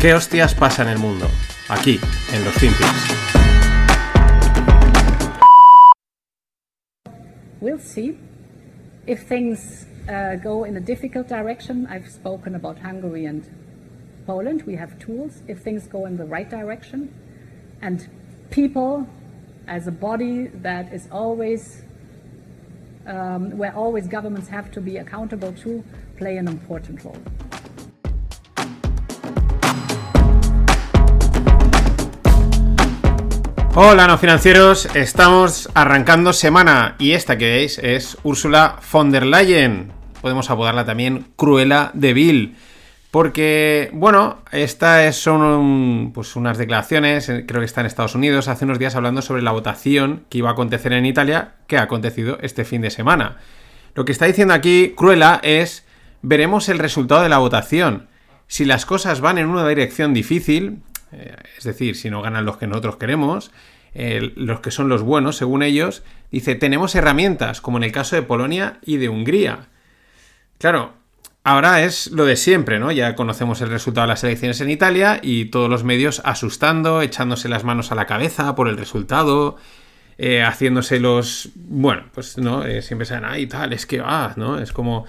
¿Qué hostias pasa en el mundo? Aquí, en los Finpics. We'll see. If things uh, go in a difficult direction, I've spoken about Hungary and Poland. We have tools. If things go in the right direction, and people, as a body that is always um, where always governments have to be accountable to, play an important role. Hola no financieros, estamos arrancando semana y esta que veis es Úrsula von der Leyen. Podemos apodarla también Cruela de Vil. Porque, bueno, estas son pues unas declaraciones, eh, creo que está en Estados Unidos, hace unos días hablando sobre la votación que iba a acontecer en Italia, que ha acontecido este fin de semana. Lo que está diciendo aquí Cruella es, veremos el resultado de la votación. Si las cosas van en una dirección difícil, eh, es decir, si no ganan los que nosotros queremos, los que son los buenos, según ellos, dice, tenemos herramientas, como en el caso de Polonia y de Hungría. Claro, ahora es lo de siempre, ¿no? Ya conocemos el resultado de las elecciones en Italia y todos los medios asustando, echándose las manos a la cabeza por el resultado, eh, haciéndose los... Bueno, pues no, eh, siempre se ay, tal, es que, ah, ¿no? Es como...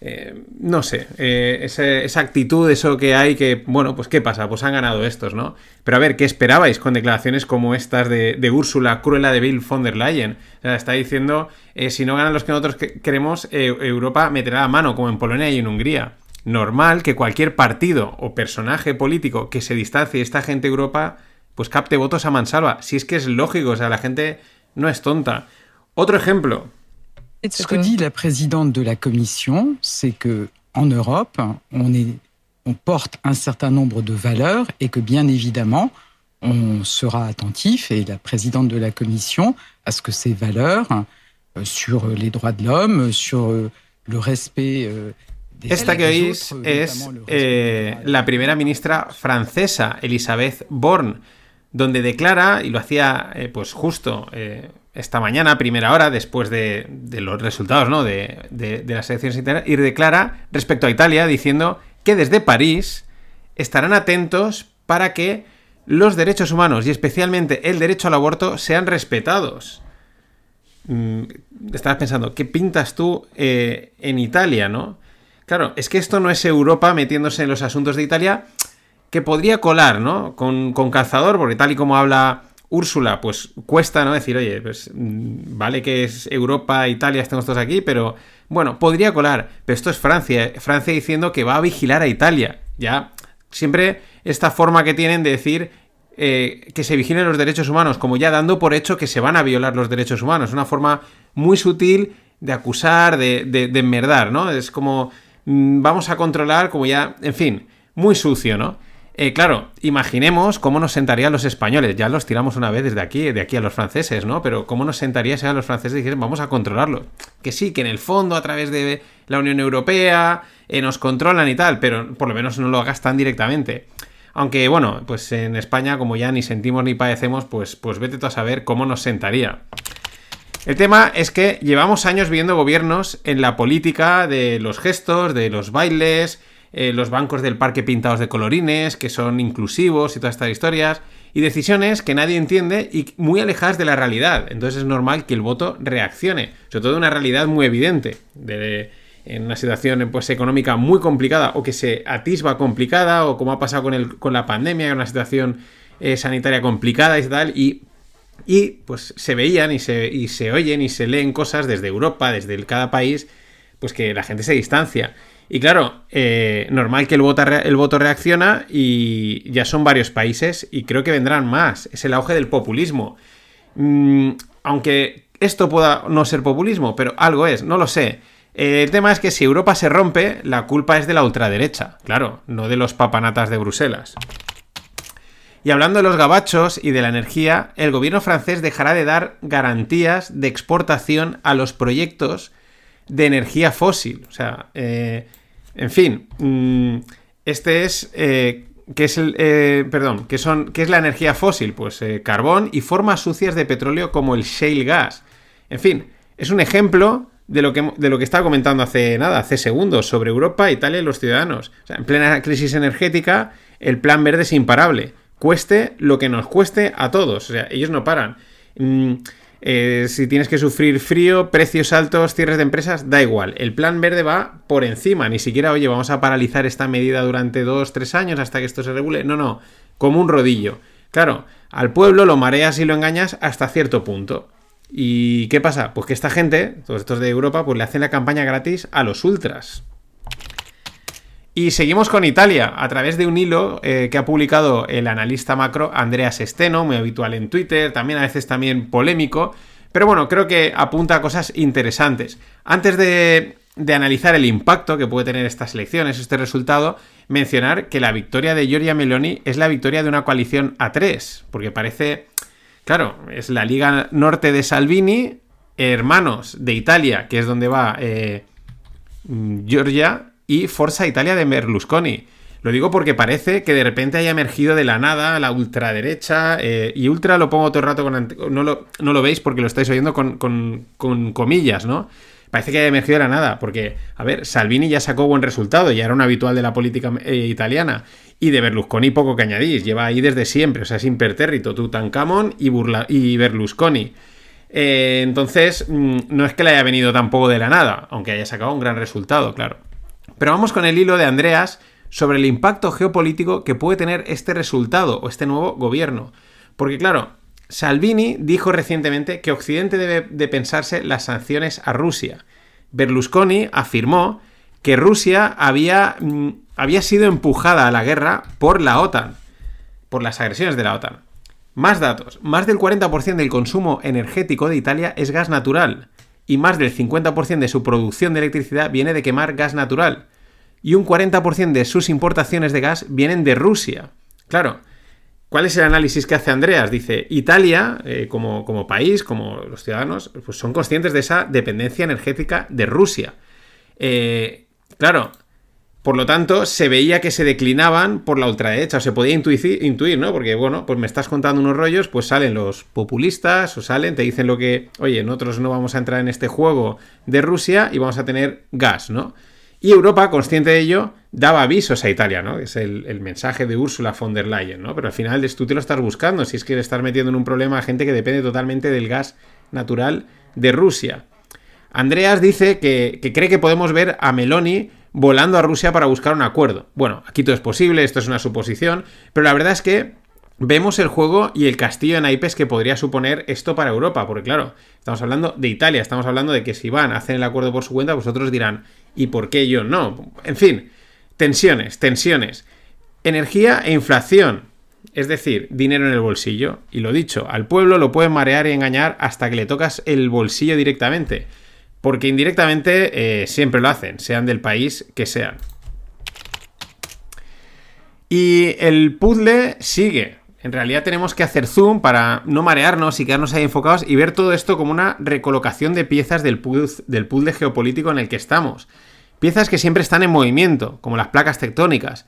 Eh, no sé, eh, esa, actitud, eso que hay que, bueno, pues ¿qué pasa? Pues han ganado estos, ¿no? Pero a ver, ¿qué esperabais con declaraciones como estas de, Úrsula, Cruella de Bill von der Leyen? O sea, está diciendo, eh, si no ganan los que nosotros queremos, Europa meterá la mano, como en Polonia y en Hungría. Normal que cualquier partido o personaje político que se distancie de esta gente de Europa, pues capte votos a mansalva. Si es que es lógico, o sea, la gente no es tonta. Otro ejemplo, Ce que dit la présidente de la Commission, c'est que en Europe, on, est, on porte un certain nombre de valeurs et que bien évidemment, on sera attentif, et la présidente de la Commission, à ce que ces valeurs euh, sur les droits de l'homme, sur euh, le respect euh, des Esta que oís es eh, la primera ministra francesa, Elisabeth Borne, donde declara, y lo hacía eh, pues justo eh, esta mañana, primera hora, después de, los resultados ¿no? de, las elecciones internas, y declara respecto a Italia diciendo que desde París estarán atentos para que los derechos humanos y especialmente el derecho al aborto sean respetados. Mm, estabas pensando, ¿qué pintas tú eh, en Italia, no? Claro, es que esto no es Europa metiéndose en los asuntos de Italia, que podría colar, ¿no? Con, con calzador, porque tal y como habla Úrsula, pues cuesta, ¿no? Decir, oye, pues mm, vale que es Europa, Italia, estamos todos aquí, pero bueno, podría colar. Pero esto es Francia, Francia diciendo que va a vigilar a Italia. Ya, siempre esta forma que tienen de decir eh, que se vigilen los derechos humanos, como ya dando por hecho que se van a violar los derechos humanos. Una forma muy sutil de acusar, de, de, de enmerdar, ¿no? Es como mm, vamos a controlar, como ya, en fin, muy sucio, ¿no? Eh, claro, imaginemos cómo nos sentarían los españoles. Ya los tiramos una vez desde aquí, de aquí a los franceses, ¿no? Pero cómo nos sentaría si a los franceses dijeran vamos a controlarlo. Que sí, que en el fondo, a través de la Unión Europea, eh, nos controlan y tal, pero por lo menos no lo gastan directamente. Aunque, bueno, pues en España, como ya ni sentimos ni padecemos, pues, pues vete tú a saber cómo nos sentaría. El tema es que llevamos años viendo gobiernos en la política de los gestos, de los bailes, eh, los bancos del parque pintados de colorines, que son inclusivos y todas estas historias, y decisiones que nadie entiende y muy alejadas de la realidad. Entonces es normal que el voto reaccione, sobre todo en una realidad muy evidente, en una situación pues, económica muy complicada o que se atisba complicada, o como ha pasado con, el, con la pandemia, una situación eh, sanitaria complicada y tal, y y pues se veían y se, y se oyen y se leen cosas desde Europa, desde cada país, pues que la gente se distancia. Y claro, eh, normal que el voto, reacciona y ya son varios países y creo que vendrán más. Es el auge del populismo. Mm, aunque esto pueda no ser populismo, pero algo es, no lo sé. Eh, el tema es que si Europa se rompe, la culpa es de la ultraderecha, claro, no de los papanatas de Bruselas. Y hablando de los gabachos y de la energía, el gobierno francés dejará de dar garantías de exportación a los proyectos de energía fósil. O sea, eh, en fin, mm, este es... Eh, ¿Qué es el. Eh, perdón, ¿qué, son, ¿qué es la energía fósil? Pues carbón y formas sucias de petróleo como el shale gas. En fin, es un ejemplo de lo que, de lo que estaba comentando hace nada, hace segundos, sobre Europa, Italia y los ciudadanos. En plena crisis energética, el plan verde es imparable. Cueste lo que nos cueste a todos. O sea, ellos no paran. Mm, eh, si tienes que sufrir frío, precios altos, cierres de empresas, da igual. El plan verde va por encima. Ni siquiera, oye, vamos a paralizar esta medida durante dos, tres años hasta que esto se regule. No, no. Como un rodillo. Claro, al pueblo lo mareas y lo engañas hasta cierto punto. ¿Y qué pasa? Pues que esta gente, todos estos de Europa, pues le hacen la campaña gratis a los ultras. Y seguimos con Italia, a través de un hilo eh, que ha publicado el analista macro Andreas Steno, muy habitual en Twitter, también a veces también polémico, pero bueno, creo que apunta a cosas interesantes. Antes de, analizar el impacto que puede tener estas elecciones, este resultado, mencionar que la victoria de Giorgia Meloni es la victoria de una coalición A3, porque parece, claro, es la Liga Norte de Salvini, hermanos de Italia, que es donde va eh, Giorgia, y Forza Italia de Berlusconi. Lo digo porque parece que de repente haya emergido de la nada la ultraderecha. Eh, y ultra lo pongo todo el rato con. No lo, no lo veis porque lo estáis oyendo con, con, comillas, ¿no? Parece que haya emergido de la nada. Porque, a ver, Salvini ya sacó buen resultado, ya era un habitual de la política eh, italiana. Y de Berlusconi poco que añadís. Lleva ahí desde siempre. O sea, es impertérrito. Tutankamón y, y Berlusconi. Eh, entonces, mm, no es que le haya venido tampoco de la nada, aunque haya sacado un gran resultado, claro. Pero vamos con el hilo de Andreas sobre el impacto geopolítico que puede tener este resultado o este nuevo gobierno. Porque claro, Salvini dijo recientemente que Occidente debe de pensarse las sanciones a Rusia. Berlusconi afirmó que Rusia había, mm, había sido empujada a la guerra por la OTAN, por las agresiones de la OTAN. Más datos, más del 40% del consumo energético de Italia es gas natural y más del 50% de su producción de electricidad viene de quemar gas natural y un 40% de sus importaciones de gas vienen de Rusia. Claro, ¿cuál es el análisis que hace Andreas? Dice, Italia, eh, como, como, país, como los ciudadanos, pues son conscientes de esa dependencia energética de Rusia. Eh, claro, por lo tanto, se veía que se declinaban por la ultraderecha, o se podía intuir, ¿no? Porque, bueno, pues me estás contando unos rollos, pues salen los populistas, o salen, te dicen lo que, oye, nosotros no vamos a entrar en este juego de Rusia y vamos a tener gas, ¿no? Y Europa, consciente de ello, daba avisos a Italia, ¿no? Es el, mensaje de Ursula von der Leyen, ¿no? Pero al final tú te lo estás buscando, si es que le estás metiendo en un problema a gente que depende totalmente del gas natural de Rusia. Andreas dice que cree que podemos ver a Meloni volando a Rusia para buscar un acuerdo. Bueno, aquí todo es posible, esto es una suposición, pero la verdad es que vemos el juego y el castillo de naipes que podría suponer esto para Europa, porque claro, estamos hablando de Italia, estamos hablando de que si van a hacer el acuerdo por su cuenta, vosotros dirán, ¿y por qué yo no? En fin, tensiones, tensiones. Energía e inflación, es decir, dinero en el bolsillo. Y lo dicho, al pueblo lo pueden marear y engañar hasta que le tocas el bolsillo directamente porque indirectamente eh, siempre lo hacen, sean del país que sean. Y el puzzle sigue. En realidad tenemos que hacer zoom para no marearnos y quedarnos ahí enfocados y ver todo esto como una recolocación de piezas del, del puzzle geopolítico en el que estamos. Piezas que siempre están en movimiento, como las placas tectónicas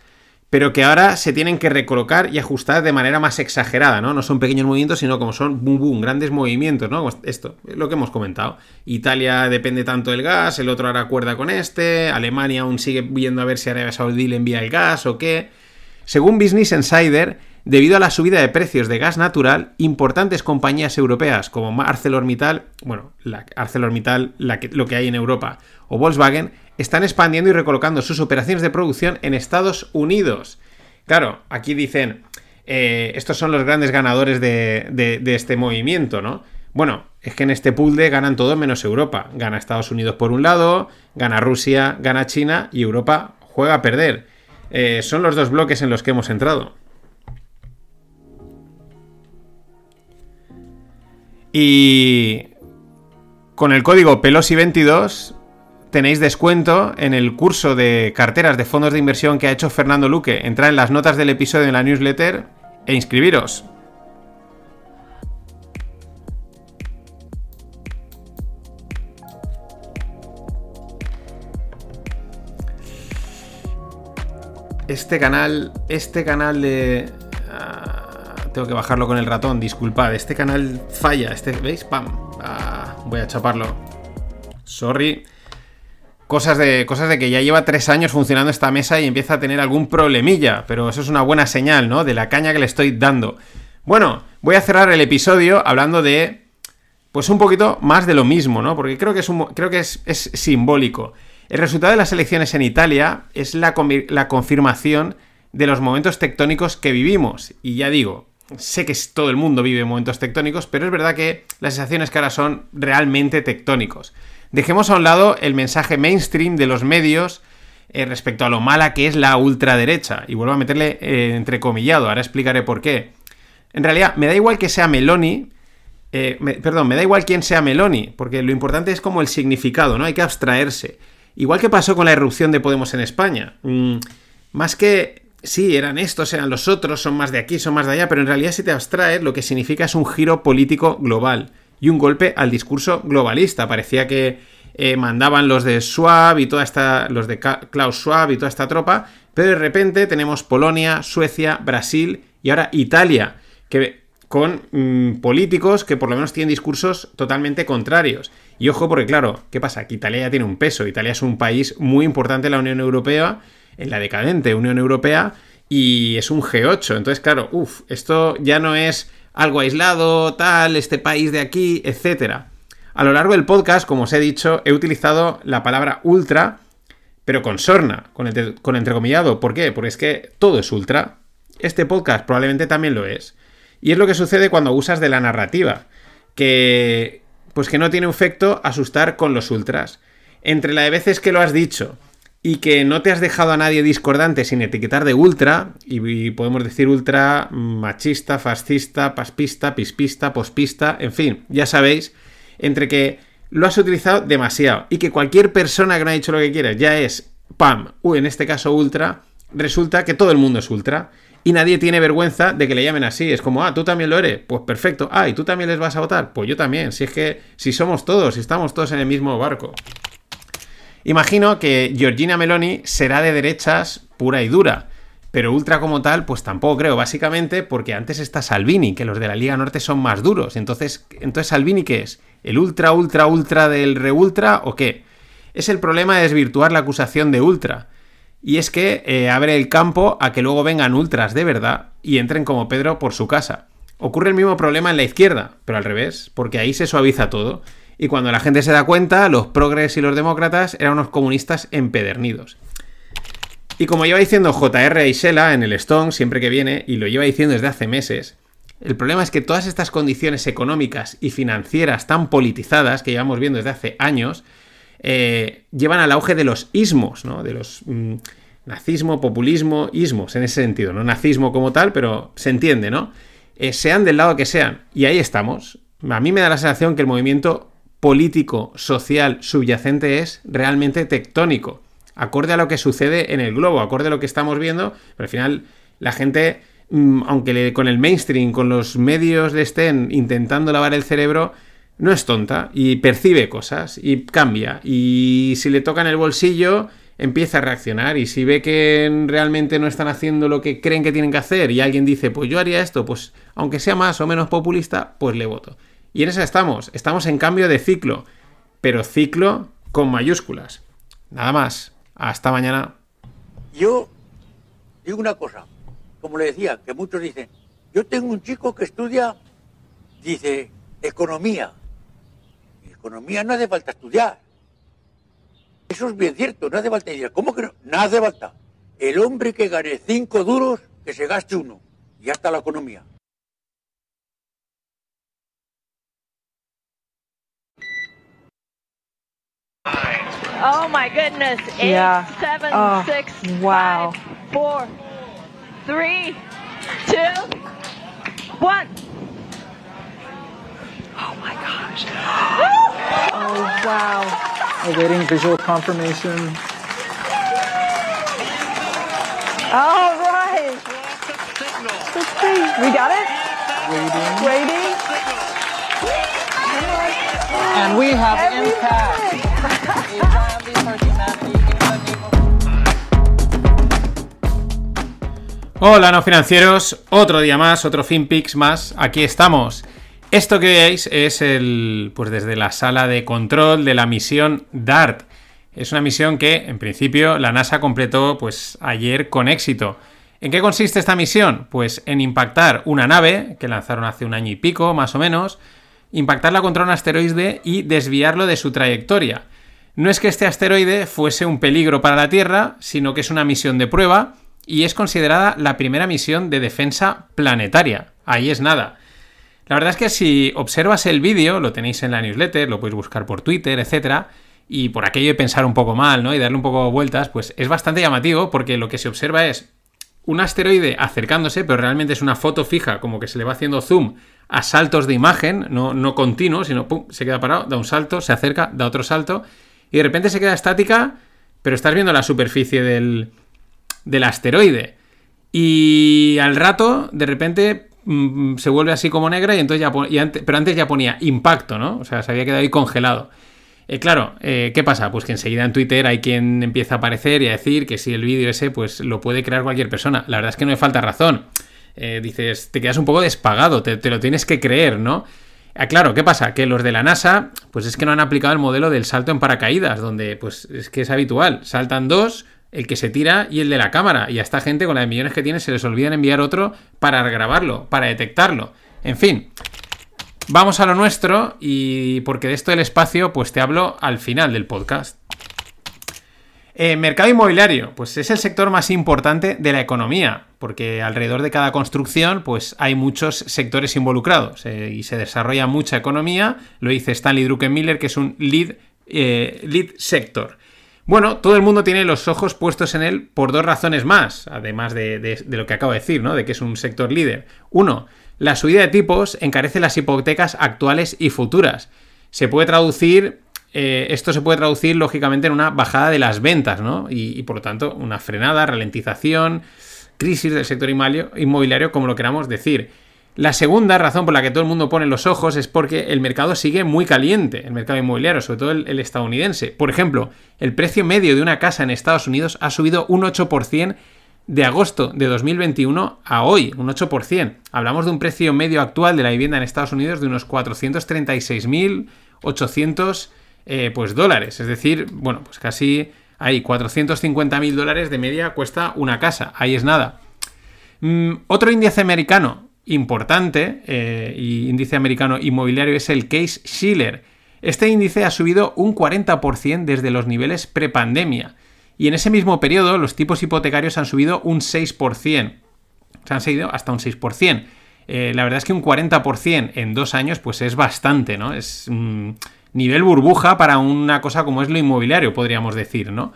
pero que ahora se tienen que recolocar y ajustar de manera más exagerada, ¿no? No son pequeños movimientos, sino como son boom, boom, grandes movimientos, ¿no? Esto, lo que hemos comentado. Italia depende tanto del gas, el otro ahora acuerda con este, Alemania aún sigue viendo a ver si Arabia Saudí le envía el gas o qué. Según Business Insider, debido a la subida de precios de gas natural, importantes compañías europeas como ArcelorMittal, bueno, ArcelorMittal, lo que hay en Europa, o Volkswagen, están expandiendo y recolocando sus operaciones de producción en Estados Unidos. Claro, aquí dicen, eh, estos son los grandes ganadores de, este movimiento, ¿no? Bueno, es que en este pool de ganan todo menos Europa. Gana Estados Unidos por un lado, gana Rusia, gana China y Europa juega a perder. Eh, son los dos bloques en los que hemos entrado. Y con el código Pelosi22 tenéis descuento en el curso de carteras de fondos de inversión que ha hecho Fernando Luque. Entrad en las notas del episodio en la newsletter e inscribiros. Este canal, este canal de... Ah, tengo que bajarlo con el ratón, disculpad. Este canal falla, este, ¿veis? Pam. Ah, voy a chaparlo. Sorry. Cosas de, cosas de que ya lleva tres años funcionando esta mesa y empieza a tener algún problemilla, pero eso es una buena señal, ¿no? De la caña que le estoy dando. Bueno, voy a cerrar el episodio hablando de, pues un poquito más de lo mismo, ¿no? Porque creo que es, creo que es, es simbólico. El resultado de las elecciones en Italia es la, la confirmación de los momentos tectónicos que vivimos. Y ya digo, sé que todo el mundo vive momentos tectónicos, pero es verdad que las sensaciones que ahora son realmente tectónicos. Dejemos a un lado el mensaje mainstream de los medios eh, respecto a lo mala que es la ultraderecha. Y vuelvo a meterle eh, entrecomillado, ahora explicaré por qué. En realidad, me da igual que sea Meloni, eh, perdón, me da igual quién sea Meloni, porque lo importante es como el significado, ¿no? Hay que abstraerse. Igual que pasó con la irrupción de Podemos en España. Mm, más que sí, eran estos, eran los otros, son más de aquí, son más de allá, pero en realidad si te abstraes, lo que significa es un giro político global y un golpe al discurso globalista. Parecía que eh, mandaban los de Schwab y toda esta, los de Klaus Schwab y toda esta tropa, pero de repente tenemos Polonia, Suecia, Brasil y ahora Italia, que con mm, políticos que por lo menos tienen discursos totalmente contrarios. Y ojo, porque claro, ¿qué pasa? Que Italia ya tiene un peso. Italia es un país muy importante en la Unión Europea en la decadente Unión Europea y es un G8. Entonces, claro, uff, esto ya no es algo aislado, tal, este país de aquí, etc. A lo largo del podcast, como os he dicho, he utilizado la palabra ultra, pero con sorna, con, con entrecomillado. ¿Por qué? Porque es que todo es ultra. Este podcast probablemente también lo es. Y es lo que sucede cuando usas de la narrativa, que pues que no tiene efecto asustar con los ultras. Entre la de veces que lo has dicho y que no te has dejado a nadie discordante sin etiquetar de ultra, y, podemos decir ultra machista, fascista, paspista, pispista, pospista, en fin, ya sabéis, entre que lo has utilizado demasiado y que cualquier persona que no ha dicho lo que quieres ya es, pam, en este caso ultra, resulta que todo el mundo es ultra. Y nadie tiene vergüenza de que le llamen así. Es como, ah, tú también lo eres. Pues perfecto. Ah, ¿y tú también les vas a votar? Pues yo también. Si es que, si somos todos, si estamos todos en el mismo barco. Imagino que Georgina Meloni será de derechas pura y dura. Pero ultra como tal, pues tampoco creo, básicamente porque antes está Salvini, que los de la Liga Norte son más duros. Entonces, entonces Salvini, ¿qué es? ¿El ultra, ultra, ultra del re ultra o qué? Es el problema de desvirtuar la acusación de ultra. Y es que eh, abre el campo a que luego vengan ultras de verdad y entren como Pedro por su casa. Ocurre el mismo problema en la izquierda, pero al revés, porque ahí se suaviza todo. Y cuando la gente se da cuenta, los progres y los demócratas eran unos comunistas empedernidos. Y como lleva diciendo J.R. Isela en el Stone siempre que viene, y lo lleva diciendo desde hace meses, el problema es que todas estas condiciones económicas y financieras tan politizadas que llevamos viendo desde hace años, eh, llevan al auge de los ismos, ¿no? De los mm, nazismo, populismo, ismos, en ese sentido. No nazismo como tal, pero se entiende, ¿no? Eh, sean del lado que sean. Y ahí estamos. A mí me da la sensación que el movimiento político, social, subyacente es realmente tectónico, acorde a lo que sucede en el globo, acorde a lo que estamos viendo, pero al final la gente, mm, aunque con el mainstream, con los medios le estén intentando lavar el cerebro, no es tonta y percibe cosas y cambia. Y si le toca en el bolsillo, empieza a reaccionar. Y si ve que realmente no están haciendo lo que creen que tienen que hacer y alguien dice, pues yo haría esto, pues aunque sea más o menos populista, pues le voto. Y en esa estamos. Estamos en cambio de ciclo. Pero ciclo con mayúsculas. Nada más. Hasta mañana. Yo digo una cosa. Como le decía, que muchos dicen, yo tengo un chico que estudia, dice, economía. Economía no hace falta estudiar. Eso es bien cierto, no hace falta estudiar. ¿Cómo que no? No hace falta. El hombre que gane cinco duros, que se gaste uno. Y ya está la economía. Oh my goodness. Eight, yeah. seven, oh, six, wow. five, four, three, two, one. Oh my gosh. oh wow. Awaiting visual confirmation. All right. Let's see. We got it? Waiting. Waiting. And we have Every impact. Hola no financieros, otro día más, otro FinPix más, aquí estamos. Esto que veis es el, pues desde la sala de control de la misión DART, Es una misión que, en principio, la NASA completó pues ayer con éxito. ¿En qué consiste esta misión? Pues en impactar una nave, que lanzaron hace un año y pico, más o menos, impactarla contra un asteroide y desviarlo de su trayectoria. No es que este asteroide fuese un peligro para la Tierra, sino que es una misión de prueba y es considerada la primera misión de defensa planetaria. Ahí es nada. La verdad es que si observas el vídeo, lo tenéis en la newsletter, lo podéis buscar por Twitter, etcétera, y por aquello de pensar un poco mal, ¿no? Y darle un poco vueltas, pues es bastante llamativo porque lo que se observa es un asteroide acercándose, pero realmente es una foto fija, como que se le va haciendo zoom a saltos de imagen, no, no continuo, sino pum, se queda parado, da un salto, se acerca, da otro salto, y de repente se queda estática, pero estás viendo la superficie del, del asteroide. Y al rato, de repente, mm, se vuelve así como negra y entonces ya pero antes ya ponía impacto, ¿no? O sea, se había quedado ahí congelado. Eh, claro, eh, ¿qué pasa? Pues que enseguida en Twitter hay quien empieza a aparecer y a decir que si el vídeo ese, pues lo puede crear cualquier persona. La verdad es que no me falta razón. Eh, dices, te quedas un poco despagado, te, lo tienes que creer, ¿no? Ah, claro, ¿qué pasa? Que los de la NASA, pues es que no han aplicado el modelo del salto en paracaídas, donde pues es que es habitual. Saltan dos, el que se tira y el de la cámara. Y a esta gente, con las millones que tiene, se les olvida enviar otro para grabarlo, para detectarlo. En fin, Vamos a lo nuestro y porque de esto del espacio pues te hablo al final del podcast. Eh, mercado inmobiliario, pues es el sector más importante de la economía, porque alrededor de cada construcción pues hay muchos sectores involucrados eh, y se desarrolla mucha economía, lo dice Stanley Druckenmiller, que es un lead, eh, lead sector. Bueno, todo el mundo tiene los ojos puestos en él por dos razones más, además de, de lo que acabo de decir, ¿no? De que es un sector líder. Uno, la subida de tipos encarece las hipotecas actuales y futuras. Se puede traducir, eh, esto se puede traducir lógicamente en una bajada de las ventas, ¿no? Y, por lo tanto, una frenada, ralentización, crisis del sector inmobiliario, como lo queramos decir. La segunda razón por la que todo el mundo pone los ojos es porque el mercado sigue muy caliente, el mercado inmobiliario, sobre todo el, el, estadounidense. Por ejemplo, el precio medio de una casa en Estados Unidos ha subido un 8% de agosto de 2021 a hoy, un 8%. Hablamos de un precio medio actual de la vivienda en Estados Unidos de unos 436.800 eh, pues, dólares. Es decir, bueno, pues casi hay 450.000 dólares de media cuesta una casa. Ahí es nada. Mm, otro índice americano importante, eh, y índice americano inmobiliario, es el Case Schiller. Este índice ha subido un 40% desde los niveles prepandemia. Y en ese mismo periodo los tipos hipotecarios han subido un 6%. Se han seguido hasta un 6%. Eh, la verdad es que un 40% en dos años pues es bastante, ¿no? Es un nivel burbuja para una cosa como es lo inmobiliario, podríamos decir, ¿no?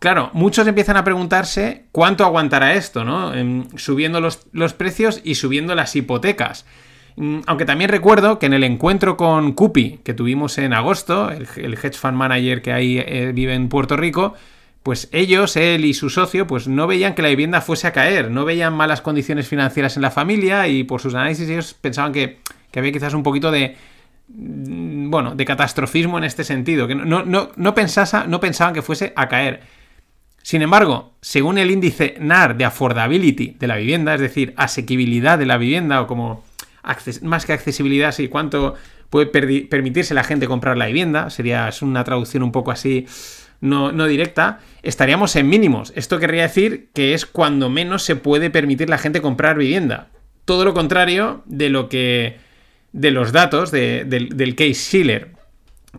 Claro, muchos empiezan a preguntarse cuánto aguantará esto, ¿no? subiendo los, precios y subiendo las hipotecas. Mm, aunque también recuerdo que en el encuentro con Cupi que tuvimos en agosto, el, hedge fund manager que ahí eh, vive en Puerto Rico, pues ellos, él y su socio, pues no veían que la vivienda fuese a caer, no veían malas condiciones financieras en la familia y por sus análisis ellos pensaban que, había quizás un poquito de, bueno, de catastrofismo en este sentido, que no, no, no, no pensaban que fuese a caer. Sin embargo, según el índice NAR de affordability de la vivienda, es decir, asequibilidad de la vivienda o como más que accesibilidad, sí, cuánto puede permitirse la gente comprar la vivienda, sería es una traducción un poco así no, directa, estaríamos en mínimos. Esto querría decir que es cuando menos se puede permitir la gente comprar vivienda. Todo lo contrario de lo que. De los datos del, case Schiller.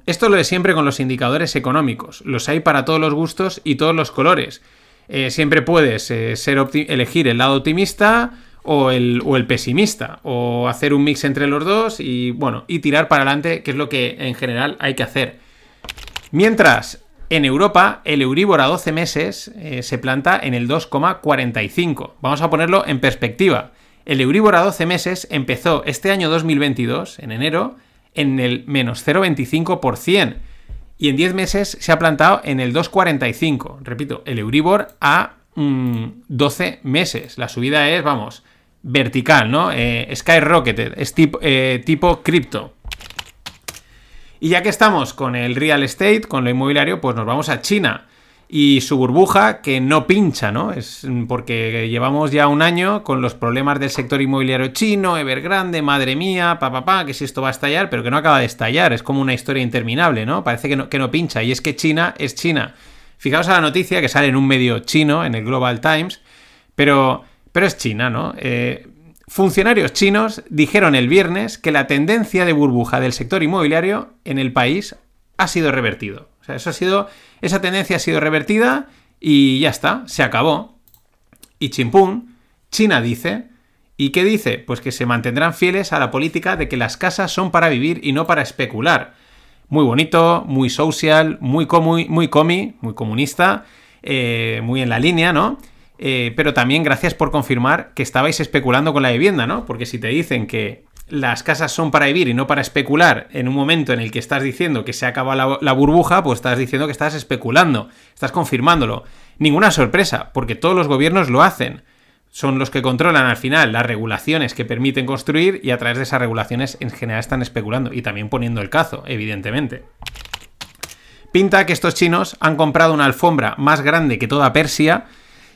Esto lo de siempre con los indicadores económicos. Los hay para todos los gustos y todos los colores. Eh, siempre puedes eh, ser elegir el lado optimista o el, o el, pesimista. O hacer un mix entre los dos y bueno, y tirar para adelante, que es lo que en general hay que hacer. Mientras, en Europa, el Euribor a 12 meses eh, se planta en el 2,45. Vamos a ponerlo en perspectiva. El Euribor a 12 meses empezó este año 2022, en enero, en el menos 0,25%. Y en 10 meses se ha plantado en el 2,45. Repito, el Euribor a 12 mm, meses. La subida es, vamos, vertical, ¿no? Eh, skyrocketed, es tipo, eh, tipo cripto. Y ya que estamos con el real estate, con lo inmobiliario, pues nos vamos a China. Y su burbuja que no pincha, ¿no? Es porque llevamos ya un año con los problemas del sector inmobiliario chino, Evergrande, madre mía, papá, pa, que si esto va a estallar, pero que no acaba de estallar, es como una historia interminable, ¿no? Parece que no, que no pincha, y es que China es China. Fijaos a la noticia que sale en un medio chino, en el Global Times, pero, pero es China, ¿no? Eh, funcionarios chinos dijeron el viernes que la tendencia de burbuja del sector inmobiliario en el país ha sido revertido. O sea, eso ha sido esa tendencia ha sido revertida y ya está, se acabó. Y chimpún, China dice, ¿y qué dice? Pues que se mantendrán fieles a la política de que las casas son para vivir y no para especular. Muy bonito, muy social, muy, muy, muy comi, muy comunista, eh, muy en la línea, ¿no? Eh, pero también gracias por confirmar que estabais especulando con la vivienda, ¿no? Porque si te dicen que las casas son para vivir y no para especular en un momento en el que estás diciendo que se acaba la, la, burbuja, pues estás diciendo que estás especulando, estás confirmándolo. Ninguna sorpresa, porque todos los gobiernos lo hacen. Son los que controlan al final las regulaciones que permiten construir y a través de esas regulaciones en general están especulando y también poniendo el cazo, evidentemente. Pinta que estos chinos han comprado una alfombra más grande que toda Persia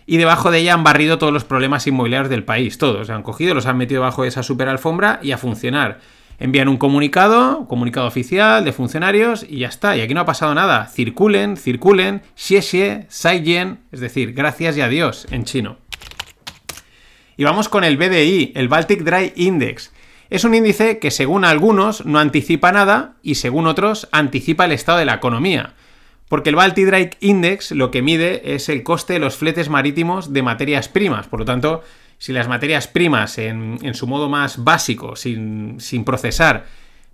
y debajo de ella han barrido todos los problemas inmobiliarios del país, todos. Han cogido, los han metido debajo de esa super alfombra y a funcionar. Envían un comunicado, un comunicado oficial de funcionarios y ya está. Y aquí no ha pasado nada. Circulen, circulen, xie xie, sai yen, es decir, gracias y adiós en chino. Y vamos con el BDI, el Baltic Dry Index. Es un índice que según algunos no anticipa nada y según otros anticipa el estado de la economía. Porque el Baltic Index lo que mide es el coste de los fletes marítimos de materias primas. Por lo tanto, si las materias primas en, su modo más básico, sin, procesar,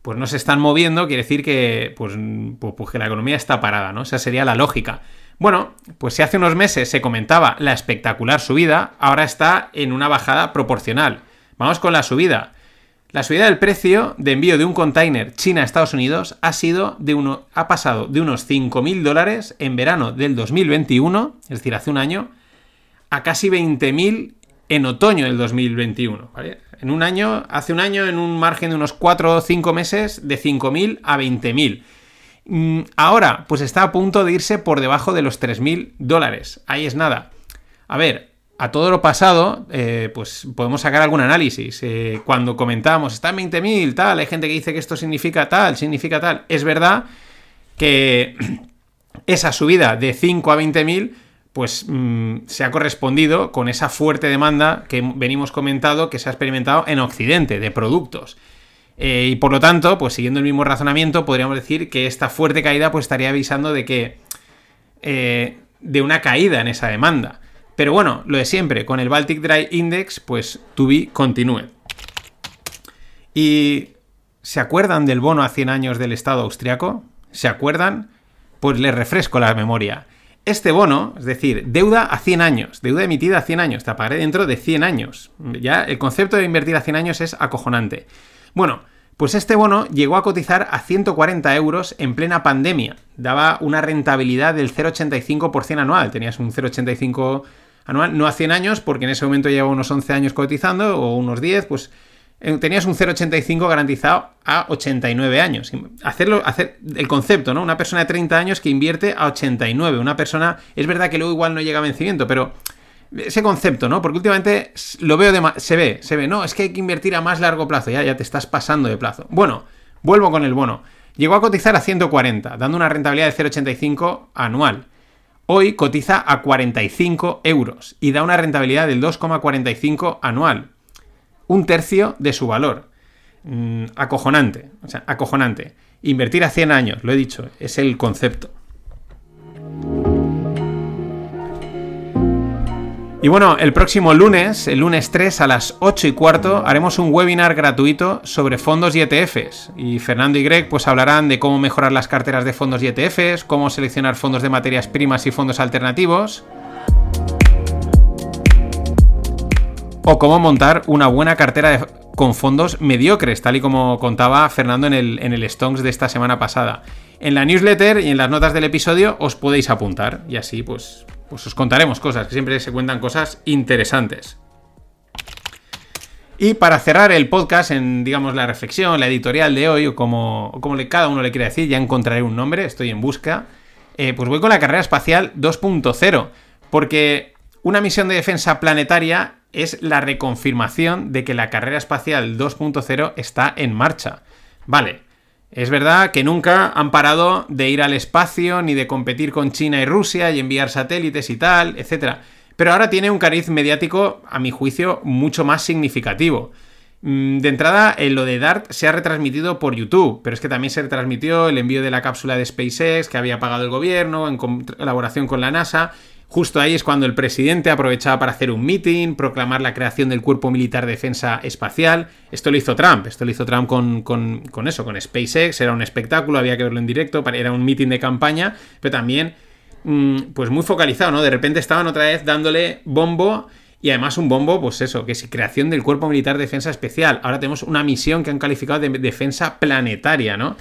pues no se están moviendo, quiere decir que, pues, pues, pues, que la economía está parada, ¿no? Esa sería la lógica. Bueno, pues si hace unos meses se comentaba la espectacular subida, ahora está en una bajada proporcional. Vamos con la subida. La subida del precio de envío de un container China-Estados Unidos ha, sido de uno, ha pasado de unos 5.000 dólares en verano del 2021, es decir, hace un año, a casi 20.000 en otoño del 2021. En un año, hace un año, en un margen de unos 4 o 5 meses, de 5.000 a 20.000. Mm, ahora, pues está a punto de irse por debajo de los 3.000 dólares. Ahí es nada. A ver, a todo lo pasado, eh, pues podemos sacar algún análisis. Eh, cuando comentamos, está en 20.000, tal, hay gente que dice que esto significa tal, significa tal. Es verdad que esa subida de 5 a 20.000, pues mm, se ha correspondido con esa fuerte demanda que venimos comentando que se ha experimentado en Occidente, de productos. Eh, y por lo tanto, pues siguiendo el mismo razonamiento, podríamos decir que esta fuerte caída pues estaría avisando de que... de una caída en esa demanda. Pero bueno, lo de siempre, con el Baltic Dry Index, pues to be continue. ¿Y se acuerdan del bono a 100 años del Estado austriaco? ¿Se acuerdan? Pues les refresco la memoria. Este bono, es decir, deuda a 100 años, deuda emitida a 100 años, te pagaré dentro de 100 años. Ya el concepto de invertir a 100 años es acojonante. Bueno, pues este bono llegó a cotizar a 140 euros en plena pandemia. Daba una rentabilidad del 0,85% anual. Tenías un 0,85 anual, no a 100 años, porque en ese momento llevaba unos 11 años cotizando, o unos 10, pues eh, tenías un 0,85 garantizado a 89 años. Hacerlo, hacer el concepto, ¿no? Una persona de 30 años que invierte a 89. Una persona, es verdad que luego igual no llega a vencimiento, pero ese concepto, ¿no? Porque últimamente lo veo de se ve, se ve, no, es que hay que invertir a más largo plazo, ya, ya te estás pasando de plazo. Bueno, vuelvo con el bono. Llegó a cotizar a 140, dando una rentabilidad de 0,85 anual. Hoy cotiza a 45 euros y da una rentabilidad del 2,45 anual. Un tercio de su valor. Mm, acojonante. O sea, acojonante. Invertir a 100 años, lo he dicho, es el concepto. Y bueno, el próximo lunes, el lunes 3 a las 8 y cuarto, haremos un webinar gratuito sobre fondos y ETFs. Y Fernando y Greg pues hablarán de cómo mejorar las carteras de fondos y ETFs, cómo seleccionar fondos de materias primas y fondos alternativos. O cómo montar una buena cartera con fondos mediocres, tal y como contaba Fernando en el, en el Stonks de esta semana pasada. En la newsletter y en las notas del episodio os podéis apuntar y así pues pues os contaremos cosas, que siempre se cuentan cosas interesantes. Y para cerrar el podcast en, digamos, la reflexión, la editorial de hoy, o como, como cada uno le quiera decir, ya encontraré un nombre, estoy en busca. Eh, pues voy con la carrera espacial 2.0, porque una misión de defensa planetaria es la reconfirmación de que la carrera espacial 2.0 está en marcha. Vale, es verdad que nunca han parado de ir al espacio, ni de competir con China y Rusia y enviar satélites y tal, etc. Pero ahora tiene un cariz mediático, a mi juicio, mucho más significativo. Mm, de entrada, en lo de DART se ha retransmitido por YouTube, pero es que también se retransmitió el envío de la cápsula de SpaceX que había pagado el gobierno en colaboración con la NASA. Justo ahí es cuando el presidente aprovechaba para hacer un meeting, proclamar la creación del Cuerpo Militar de Defensa Espacial. Esto lo hizo Trump, esto lo hizo Trump con, con eso, con SpaceX, era un espectáculo, había que verlo en directo, era un meeting de campaña, pero también mm, pues muy focalizado, ¿no? De repente estaban otra vez dándole bombo y además un bombo, pues eso, que es creación del Cuerpo Militar de Defensa Especial. Ahora tenemos una misión que han calificado de defensa planetaria, ¿no?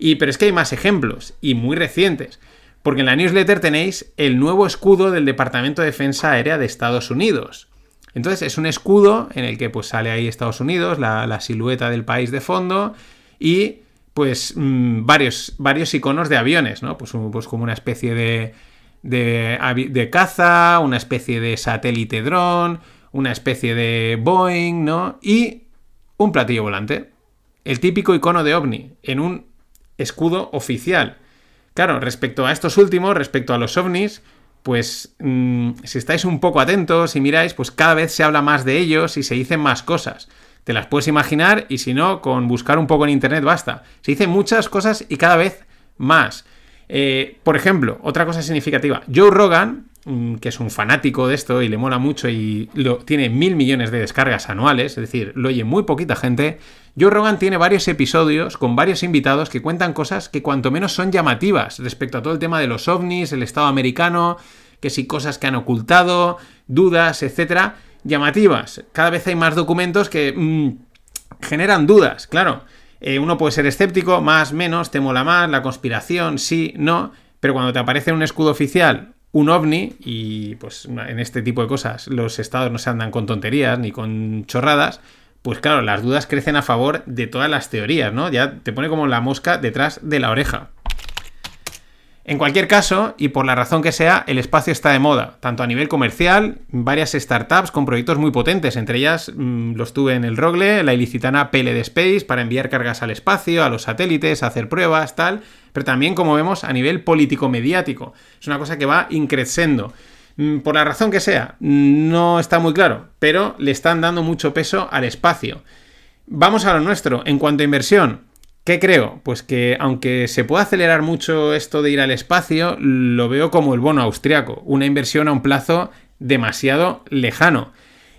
Y, pero es que hay más ejemplos, y muy recientes. Porque en la newsletter tenéis el nuevo escudo del Departamento de Defensa Aérea de Estados Unidos. Entonces es un escudo en el que pues sale ahí Estados Unidos, la, silueta del país de fondo y pues mm, varios, varios iconos de aviones, ¿no? Pues, pues como una especie de, de, caza, una especie de satélite dron, una especie de Boeing, ¿no? Y un platillo volante. El típico icono de ovni en un escudo oficial. Claro, respecto a estos últimos, respecto a los ovnis, pues mm, si estáis un poco atentos y miráis, pues cada vez se habla más de ellos y se dicen más cosas. Te las puedes imaginar y si no, con buscar un poco en internet basta. Se dicen muchas cosas y cada vez más. Eh, por ejemplo, otra cosa significativa, Joe Rogan, mm, que es un fanático de esto y le mola mucho y lo, tiene mil millones de descargas anuales, es decir, lo oye muy poquita gente, Joe Rogan tiene varios episodios con varios invitados que cuentan cosas que cuanto menos son llamativas respecto a todo el tema de los ovnis, el Estado americano, que si cosas que han ocultado, dudas, etcétera, llamativas. Cada vez hay más documentos que mm, generan dudas, claro. Eh, uno puede ser escéptico, más, menos, te mola más, la conspiración, sí, no, pero cuando te aparece un escudo oficial, un ovni, y pues en este tipo de cosas los estados no se andan con tonterías ni con chorradas, pues claro, las dudas crecen a favor de todas las teorías, ¿no? Ya te pone como la mosca detrás de la oreja. En cualquier caso, y por la razón que sea, el espacio está de moda, tanto a nivel comercial, varias startups con proyectos muy potentes, entre ellas mm, los tuve en el Rogle, la ilicitana PLD Space para enviar cargas al espacio, a los satélites, hacer pruebas, tal, pero también, como vemos, a nivel político-mediático. Es una cosa que va increciendo. Mm, por la razón que sea, no está muy claro, pero le están dando mucho peso al espacio. Vamos a lo nuestro. En cuanto a inversión, ¿Qué creo? Pues que aunque se pueda acelerar mucho esto de ir al espacio, lo veo como el bono austriaco, una inversión a un plazo demasiado lejano.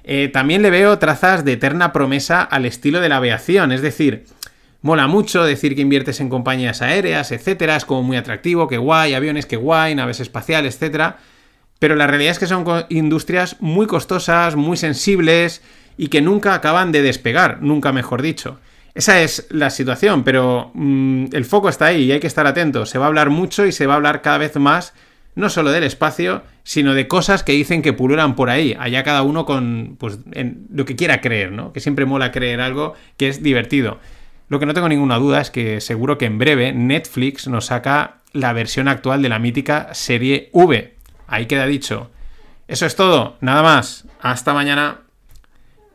Eh, también le veo trazas de eterna promesa al estilo de la aviación, es decir, mola mucho decir que inviertes en compañías aéreas, etcétera, es como muy atractivo, que guay, aviones, que guay, naves espaciales, etcétera, pero la realidad es que son industrias muy costosas, muy sensibles y que nunca acaban de despegar, nunca mejor dicho. Esa es la situación, pero mm, el foco está ahí y hay que estar atentos. Se va a hablar mucho y se va a hablar cada vez más, no solo del espacio, sino de cosas que dicen que pululan por ahí. Allá cada uno con pues, lo que quiera creer, ¿no? Que siempre mola creer algo que es divertido. Lo que no tengo ninguna duda es que seguro que en breve Netflix nos saca la versión actual de la mítica serie V. Ahí queda dicho. Eso es todo, nada más. Hasta mañana.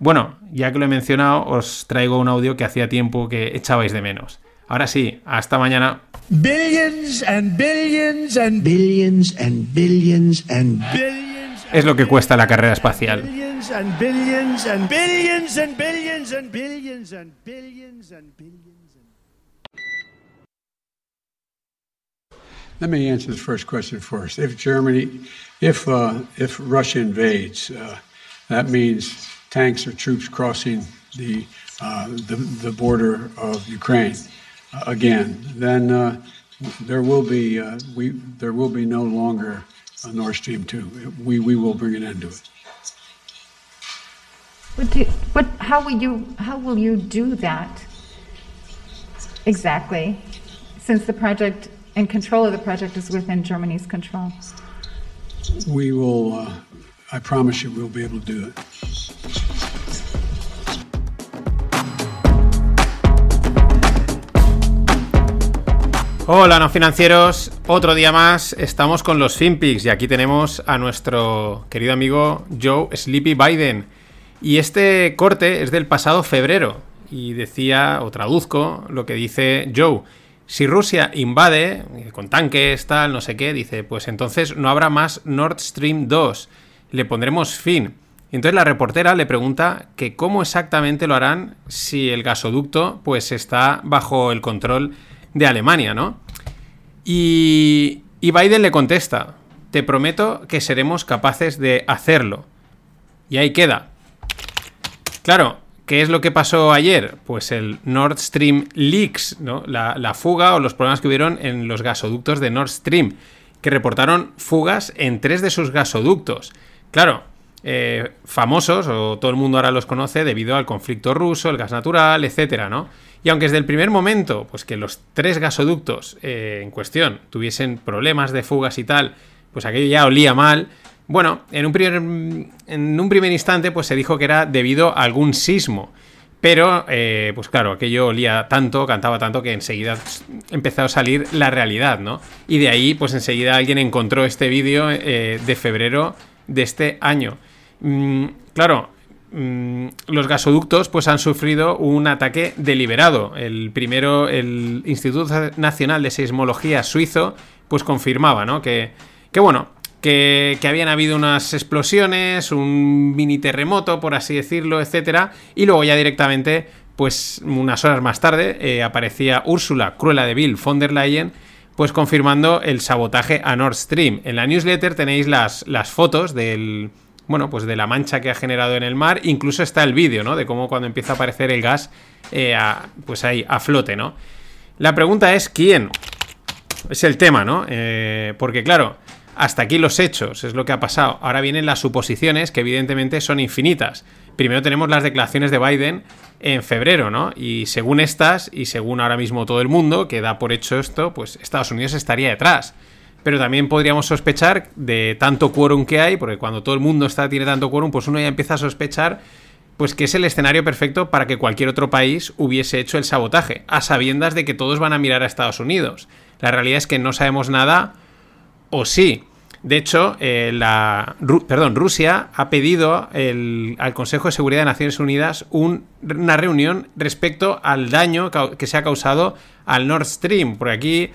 Bueno, ya que lo he mencionado, os traigo un audio que hacía tiempo que echabais de menos. Ahora sí, hasta mañana. Billions and billions and billions and billions and billions. Es lo que cuesta la carrera espacial. Billions and billions and billions and billions and billions and billions and billions. Let me answer the first question first. If Germany, if uh, if Russia invades, uh, that means tanks or troops crossing the, uh, the, the, border of Ukraine uh, again, then uh, there will be uh, we there will be no longer a Nord Stream two. We we will bring an end to it. What, do, what how will you how will you do that exactly? Since the project and control of the project is within Germany's control. We will. Uh, I promise you, we'll be able to do it. Hola, no financieros. Otro día más estamos con los FinPix y aquí tenemos a nuestro querido amigo Joe Sleepy Biden. Y este corte es del pasado febrero y decía, o traduzco, lo que dice Joe. Si Rusia invade, con tanques, tal, no sé qué, dice, pues entonces no habrá más Nord Stream 2. Le pondremos fin. Y entonces la reportera le pregunta que cómo exactamente lo harán si el gasoducto pues está bajo el control de Alemania, ¿no? Y Biden le contesta, te prometo que seremos capaces de hacerlo. Y ahí queda. Claro, ¿qué es lo que pasó ayer? Pues el Nord Stream Leaks, ¿no? La, fuga o los problemas que hubieron en los gasoductos de Nord Stream, que reportaron fugas en tres de sus gasoductos. Claro, eh, famosos, o todo el mundo ahora los conoce, debido al conflicto ruso, el gas natural, etcétera, ¿no? Y aunque desde el primer momento, pues que los tres gasoductos eh, en cuestión tuviesen problemas de fugas y tal, pues aquello ya olía mal. Bueno, en un primer, en un primer instante, pues se dijo que era debido a algún sismo. Pero, eh, pues claro, aquello olía tanto, cantaba tanto, que enseguida empezó a salir la realidad, ¿no? Y de ahí, pues enseguida alguien encontró este vídeo de febrero de este año. Mm, claro, mm, los gasoductos pues han sufrido un ataque deliberado. El primero, el Instituto Nacional de Seismología suizo, pues confirmaba, ¿no? Que, que bueno, que, habían habido unas explosiones, un mini terremoto, por así decirlo, etcétera, y luego ya directamente, pues unas horas más tarde, eh, aparecía Úrsula Cruella de Vil von der Leyen pues confirmando el sabotaje a Nord Stream. En la newsletter tenéis las, las fotos del, bueno, pues de la mancha que ha generado en el mar. Incluso está el vídeo, ¿no? De cómo cuando empieza a aparecer el gas, eh, pues ahí, a flote, ¿no? La pregunta es ¿quién? Es el tema, ¿no? Eh, porque claro, hasta aquí los hechos, es lo que ha pasado. Ahora vienen las suposiciones, que evidentemente son infinitas. Primero tenemos las declaraciones de Biden en febrero, ¿no? Y según estas, y según ahora mismo todo el mundo, que da por hecho esto, pues Estados Unidos estaría detrás. Pero también podríamos sospechar de tanto quórum que hay, porque cuando todo el mundo está, tiene tanto quórum, pues uno ya empieza a sospechar pues que es el escenario perfecto para que cualquier otro país hubiese hecho el sabotaje, a sabiendas de que todos van a mirar a Estados Unidos. La realidad es que no sabemos nada, o sí. De hecho, eh, la, perdón, Rusia ha pedido al Consejo de Seguridad de Naciones Unidas una reunión respecto al daño que se ha causado al Nord Stream. Por aquí,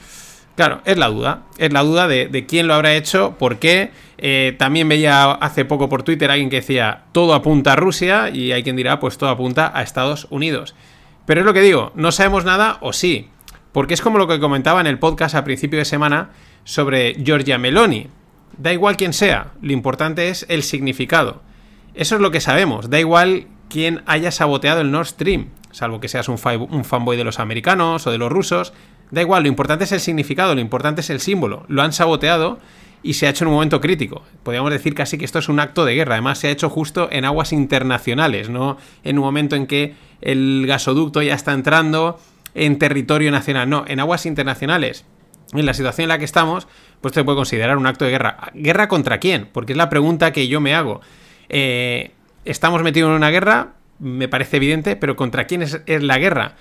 claro, es la duda. Es la duda de, quién lo habrá hecho, por qué. Eh, también veía hace poco por Twitter alguien que decía todo apunta a Rusia y hay quien dirá pues todo apunta a Estados Unidos. Pero es lo que digo, no sabemos nada o sí. Porque es como lo que comentaba en el podcast a principio de semana sobre Giorgia Meloni Da igual quién sea, lo importante es el significado. Eso es lo que sabemos, da igual quién haya saboteado el Nord Stream, salvo que seas un, un fanboy de los americanos o de los rusos, da igual, lo importante es el significado, lo importante es el símbolo. Lo han saboteado y se ha hecho en un momento crítico. Podríamos decir casi que esto es un acto de guerra. Además, se ha hecho justo en aguas internacionales, no en un momento en que el gasoducto ya está entrando en territorio nacional. No, en aguas internacionales. En la situación en la que estamos, pues se puede considerar un acto de guerra. ¿Guerra contra quién? Porque es la pregunta que yo me hago. Eh, ¿Estamos metidos en una guerra? Me parece evidente, pero ¿contra quién es, la guerra?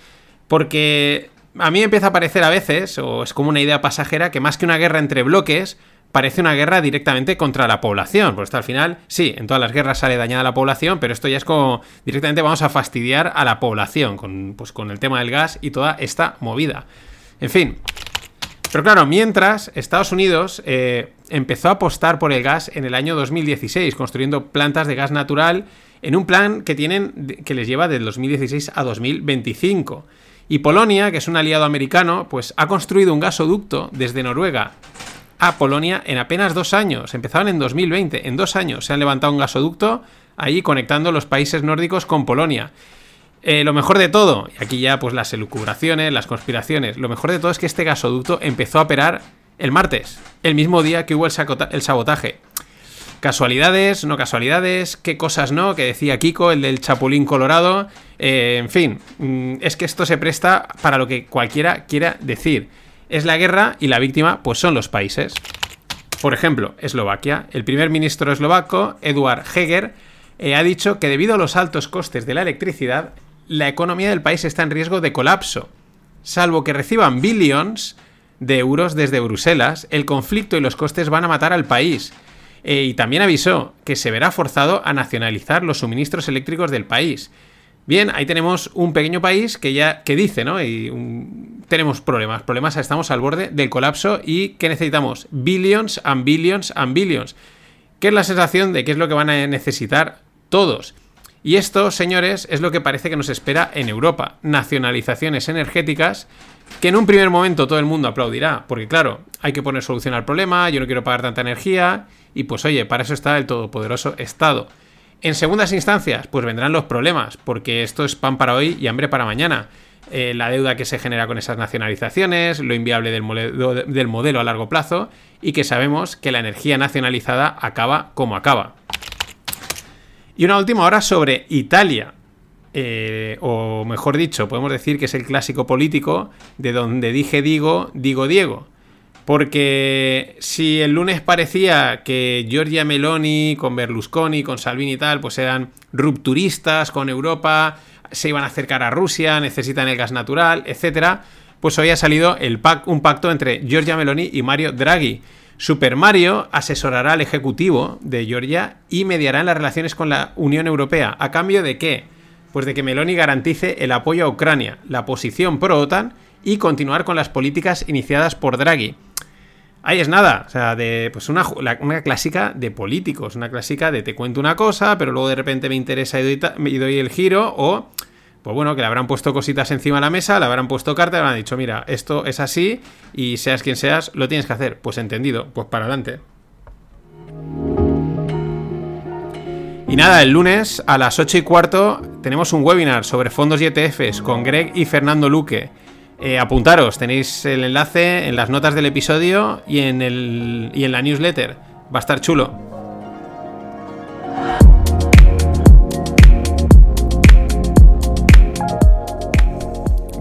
Porque a mí empieza a parecer a veces, o es como una idea pasajera, que más que una guerra entre bloques, parece una guerra directamente contra la población. Porque hasta al final, sí, en todas las guerras sale dañada la población, pero esto ya es como directamente vamos a fastidiar a la población con, pues, con el tema del gas y toda esta movida. En fin, pero claro, mientras Estados Unidos eh, empezó a apostar por el gas en el año 2016, construyendo plantas de gas natural en un plan que tienen que les lleva del 2016 a 2025. Y Polonia, que es un aliado americano, pues ha construido un gasoducto desde Noruega a Polonia en apenas dos años. Empezaban en 2020, en dos años se han levantado un gasoducto ahí conectando los países nórdicos con Polonia. Eh, lo mejor de todo, y aquí ya pues las elucubraciones, las conspiraciones, lo mejor de todo es que este gasoducto empezó a operar el martes, el mismo día que hubo el, sabotaje. Casualidades, no casualidades, qué cosas no, que decía Kiko, el del Chapulín Colorado. Eh, en fin, mm, es que esto se presta para lo que cualquiera quiera decir. Es la guerra y la víctima pues son los países. Por ejemplo, Eslovaquia. El primer ministro eslovaco, Eduard Heger, eh, ha dicho que debido a los altos costes de la electricidad, la economía del país está en riesgo de colapso. Salvo que reciban billions, de euros desde Bruselas, el conflicto y los costes van a matar al país. Eh, y también avisó que se verá forzado a nacionalizar los suministros eléctricos del país. Bien, ahí tenemos un pequeño país que ya que dice, ¿no? Tenemos problemas, problemas, estamos al borde del colapso y que necesitamos billions and billions and billions. Que es la sensación de que es lo que van a necesitar todos. Y esto, señores, es lo que parece que nos espera en Europa. Nacionalizaciones energéticas que en un primer momento todo el mundo aplaudirá, porque claro, hay que poner solución al problema, yo no quiero pagar tanta energía, y pues oye, para eso está el todopoderoso Estado. En segundas instancias, pues vendrán los problemas, porque esto es pan para hoy y hambre para mañana. Eh, la deuda que se genera con esas nacionalizaciones, lo inviable del del modelo a largo plazo, y que sabemos que la energía nacionalizada acaba como acaba. Y una última hora sobre Italia. Eh, o mejor dicho, podemos decir que es el clásico político de donde dije digo, digo Diego. Porque si el lunes parecía que Giorgia Meloni con Berlusconi, con Salvini y tal, pues eran rupturistas con Europa, se iban a acercar a Rusia, necesitan el gas natural, etc., pues hoy ha salido el un pacto entre Giorgia Meloni y Mario Draghi Super Mario asesorará al Ejecutivo de Georgia y mediará en las relaciones con la Unión Europea. ¿A cambio de qué? Pues de que Meloni garantice el apoyo a Ucrania, la posición pro-OTAN y continuar con las políticas iniciadas por Draghi. Ahí es nada, o sea, de pues una, una, clásica de políticos, una clásica de te cuento una cosa, pero luego de repente me interesa y doy, el giro, o pues bueno, que le habrán puesto cositas encima de la mesa, le habrán puesto cartas, le habrán dicho, mira, esto es así y seas quien seas, lo tienes que hacer. Pues entendido, pues para adelante. Y nada, el lunes a las 8 y cuarto tenemos un webinar sobre fondos y ETFs con Greg y Fernando Luque. Eh, apuntaros, tenéis el enlace en las notas del episodio y en, el, y en la newsletter. Va a estar chulo.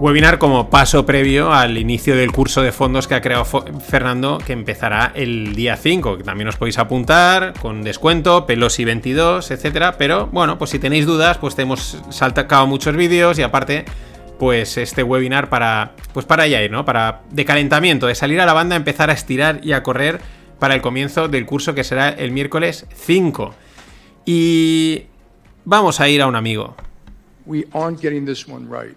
webinar como paso previo al inicio del curso de fondos que ha creado Fernando, que empezará el día 5, que también os podéis apuntar con descuento, Pelosi 22, etcétera. Pero bueno, pues si tenéis dudas, pues te hemos saltado muchos vídeos y aparte, pues este webinar para, pues para allá ir, ¿no? Para de calentamiento, de salir a la banda, empezar a estirar y a correr para el comienzo del curso que será el miércoles 5. Y vamos a ir a un amigo. We aren't getting this one right.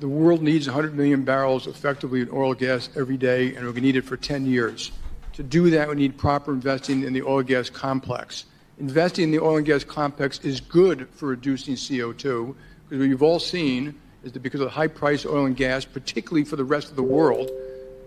The world needs 100 million barrels effectively in oil gas every day, and we're going to need it for 10 years. To do that, we need proper investing in the oil gas complex. Investing in the oil and gas complex is good for reducing CO2, because you've all seen is that because of the high price of oil and gas, particularly for the rest of the world,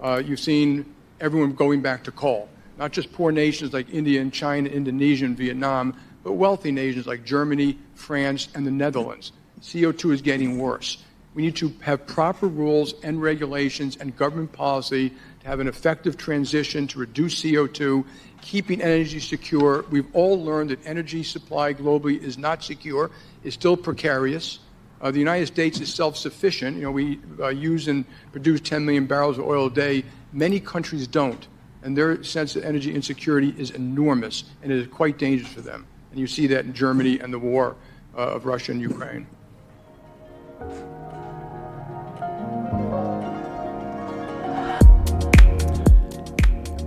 uh, you've seen everyone going back to coal. Not just poor nations like India and China, Indonesia and Vietnam, but wealthy nations like Germany, France, and the Netherlands. CO2 is getting worse. We need to have proper rules and regulations and government policy to have an effective transition to reduce CO2, keeping energy secure. We've all learned that energy supply globally is not secure, is still precarious. Uh, the United States is self-sufficient. You know, we uh, use and produce 10 million barrels of oil a day. Many countries don't, and their sense of energy insecurity is enormous, and it is quite dangerous for them. And you see that in Germany and the war uh, of Russia and Ukraine.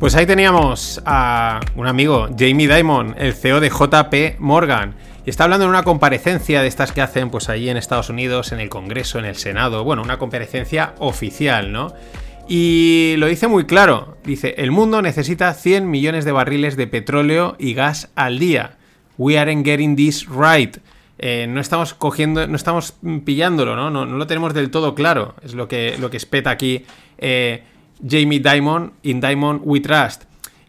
Pues ahí teníamos a un amigo, Jamie Dimon, el CEO de JP Morgan. Y está hablando en una comparecencia de estas que hacen pues ahí en Estados Unidos, en el Congreso, en el Senado. Bueno, una comparecencia oficial, ¿no? Y lo dice muy claro. Dice, el mundo necesita 100 millones de barriles de petróleo y gas al día. We aren't getting this right. Eh, no estamos cogiendo, no estamos pillándolo, ¿no? ¿no? No, lo tenemos del todo claro. Es lo que, lo que espeta aquí. Eh, Jamie Dimon in Diamond We Trust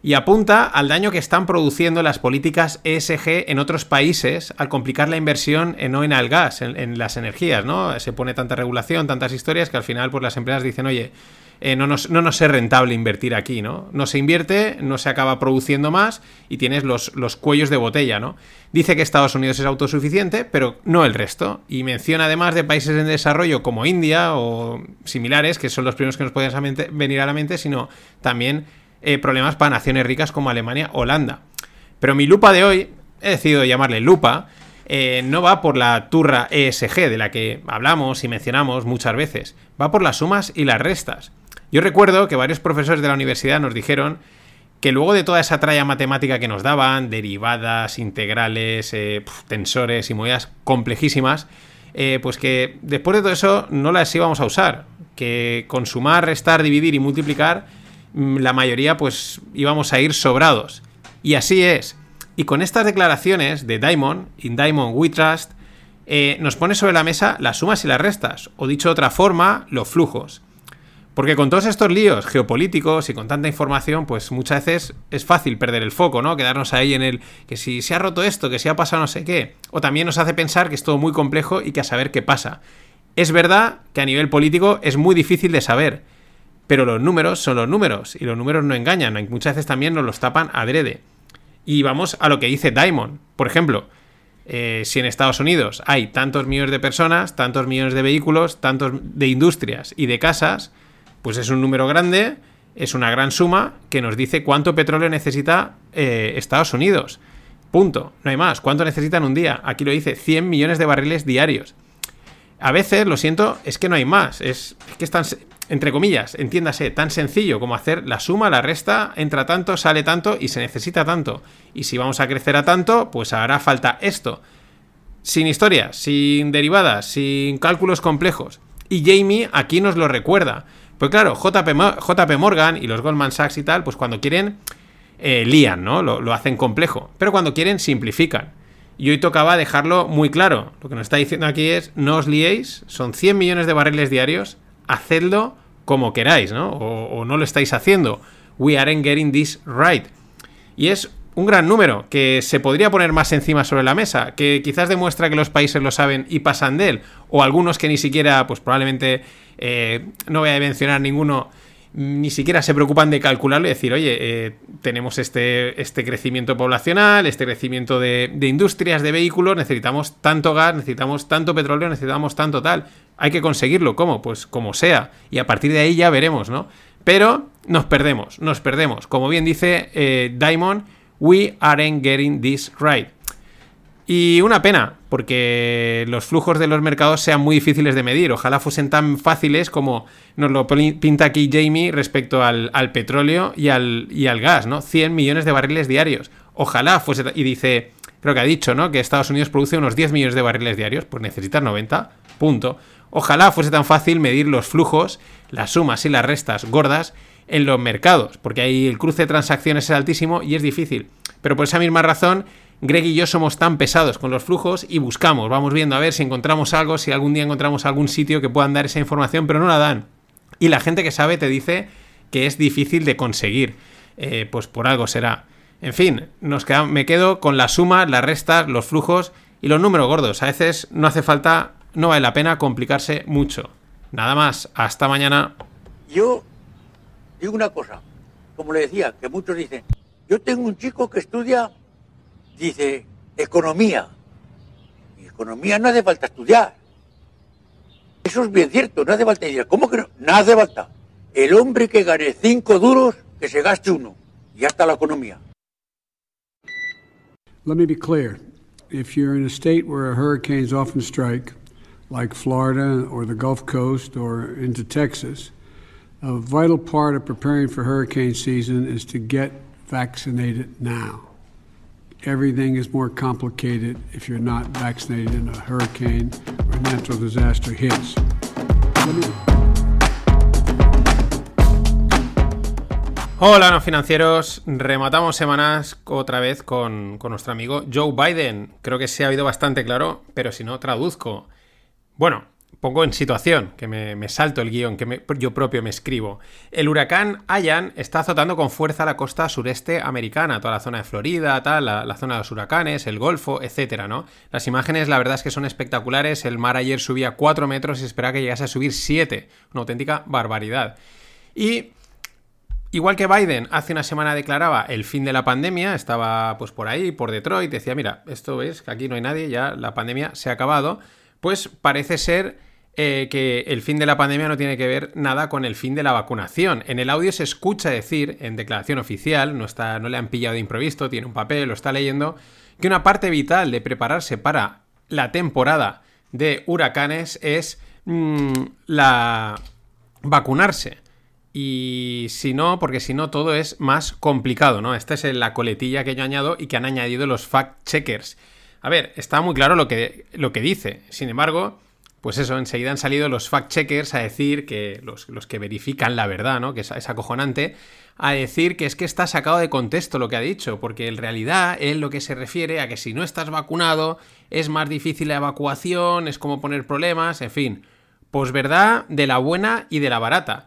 y apunta al daño que están produciendo las políticas ESG en otros países al complicar la inversión en no en el gas, en, las energías, ¿no? Se pone tanta regulación, tantas historias que al final pues las empresas dicen, oye, eh, no, nos, no, es rentable invertir aquí, ¿no? No se invierte, no se acaba produciendo más y tienes los, los cuellos de botella, ¿no? Dice que Estados Unidos es autosuficiente, pero no el resto. Y menciona además de países en desarrollo como India o similares, que son los primeros que nos pueden venir a la mente, sino también eh, problemas para naciones ricas como Alemania, Holanda. Pero mi lupa de hoy, he decidido llamarle lupa, eh, no va por la turra ESG de la que hablamos y mencionamos muchas veces, va por las sumas y las restas. Yo recuerdo que varios profesores de la universidad nos dijeron que luego de toda esa tralla matemática que nos daban, derivadas, integrales, eh, tensores y movidas complejísimas, pues que después de todo eso no las íbamos a usar. Que con sumar, restar, dividir y multiplicar, la mayoría pues íbamos a ir sobrados. Y así es. Y con estas declaraciones de Diamond, In Diamond We Trust, eh, nos pone sobre la mesa las sumas y las restas, o dicho de otra forma, los flujos. Porque con todos estos líos geopolíticos y con tanta información, pues muchas veces es fácil perder el foco, ¿no? Quedarnos ahí en el que si se ha roto esto, que si ha pasado no sé qué. O también nos hace pensar que es todo muy complejo y que a saber qué pasa. Es verdad que a nivel político es muy difícil de saber, pero los números son los números y los números no engañan, muchas veces también nos los tapan adrede. Y vamos a lo que dice Diamond. Por ejemplo, eh, si en Estados Unidos hay tantos millones de personas, tantos millones de vehículos, tantos de industrias y de casas, pues es un número grande, es una gran suma que nos dice cuánto petróleo necesita eh, Estados Unidos. Punto, no hay más. ¿Cuánto necesitan un día? Aquí lo dice, 100 millones de barriles diarios. A veces, lo siento, es que no hay más. Es, que es tan, entre comillas, entiéndase, tan sencillo como hacer la suma, la resta, entra tanto, sale tanto y se necesita tanto. Y si vamos a crecer a tanto, pues hará falta esto. Sin historias, sin derivadas, sin cálculos complejos. Y Jamie aquí nos lo recuerda. Pues claro, JP, Morgan y los Goldman Sachs y tal, pues cuando quieren, eh, lían, ¿no? Lo, hacen complejo. Pero cuando quieren, simplifican. Y hoy tocaba dejarlo muy claro. Lo que nos está diciendo aquí es, no os liéis, son 100 millones de barriles diarios, hacedlo como queráis, ¿no? O, no lo estáis haciendo. We aren't getting this right. Y es un gran número que se podría poner más encima sobre la mesa, que quizás demuestra que los países lo saben y pasan de él, o algunos que ni siquiera, pues probablemente eh, no voy a mencionar ninguno, ni siquiera se preocupan de calcularlo y decir, oye, eh, tenemos este, este crecimiento poblacional, este crecimiento de, industrias, de vehículos, necesitamos tanto gas, necesitamos tanto petróleo, necesitamos tanto tal. Hay que conseguirlo, ¿cómo? Pues como sea. Y a partir de ahí ya veremos, ¿no? Pero nos perdemos, nos perdemos. Como bien dice eh, Diamond, we aren't getting this right. Y una pena, porque los flujos de los mercados sean muy difíciles de medir. Ojalá fuesen tan fáciles como nos lo pinta aquí Jamie respecto al, petróleo y al, y al, gas, ¿no? 100 millones de barriles diarios. Ojalá fuese... Y dice, creo que ha dicho, ¿no? Que Estados Unidos produce unos 10 millones de barriles diarios, pues necesitas 90, punto. Ojalá fuese tan fácil medir los flujos, las sumas y las restas gordas en los mercados, porque ahí el cruce de transacciones es altísimo y es difícil. Pero por esa misma razón Greg y yo somos tan pesados con los flujos y buscamos, vamos viendo a ver si encontramos algo, si algún día encontramos algún sitio que puedan dar esa información, pero no la dan. Y la gente que sabe te dice que es difícil de conseguir. Eh, pues por algo será. En fin, nos me quedo con la suma, las restas, los flujos y los números gordos. A veces no hace falta, no vale la pena complicarse mucho. Nada más, hasta mañana. Yo digo una cosa, como le decía, que muchos dicen, yo tengo un chico que estudia dice economía. Economía no hace falta estudiar. Eso es bien cierto, no hace falta decir, ¿cómo que no? No hace falta. El hombre que gane cinco duros, que se gaste uno. Y ya está la economía. Let me be clear. If you're in a state where hurricanes often strike, like Florida or the Gulf Coast or into Texas, a vital part of preparing for hurricane season is to get vaccinated now. Everything is more complicated if you're not vaccinated in a hurricane or natural disaster hits. Hola, no financieros. Rematamos semanas otra vez con, con, nuestro amigo Joe Biden. Creo que se ha oído bastante claro, pero si no, traduzco. Bueno, pongo en situación, que me, salto el guion, que yo propio me escribo. El huracán Ayan está azotando con fuerza la costa sureste americana, toda la zona de Florida, tal, la, zona de los huracanes, el Golfo, etcétera, ¿no? Las imágenes, la verdad es que son espectaculares. El mar ayer subía 4 metros y esperaba que llegase a subir 7. Una auténtica barbaridad. Y Igual que Biden hace una semana declaraba el fin de la pandemia, estaba pues por ahí, por Detroit, decía, mira, esto es que aquí no hay nadie, ya la pandemia se ha acabado, pues parece ser eh, que el fin de la pandemia no tiene que ver nada con el fin de la vacunación. En el audio se escucha decir, en declaración oficial, no, está, no le han pillado de improviso, tiene un papel, lo está leyendo, que una parte vital de prepararse para la temporada de huracanes es mm, la vacunarse. y si no, porque si no todo es más complicado, ¿no? Esta es la coletilla que yo añado y que han añadido los fact-checkers. A ver, está muy claro lo que, lo que dice. Sin embargo, pues eso, enseguida han salido los fact-checkers a decir que los, que verifican la verdad, ¿no? Que es, acojonante, a decir que es que está sacado de contexto lo que ha dicho, porque en realidad él lo que se refiere a que si no estás vacunado es más difícil la evacuación, es como poner problemas, en fin. Pues verdad de la buena y de la barata.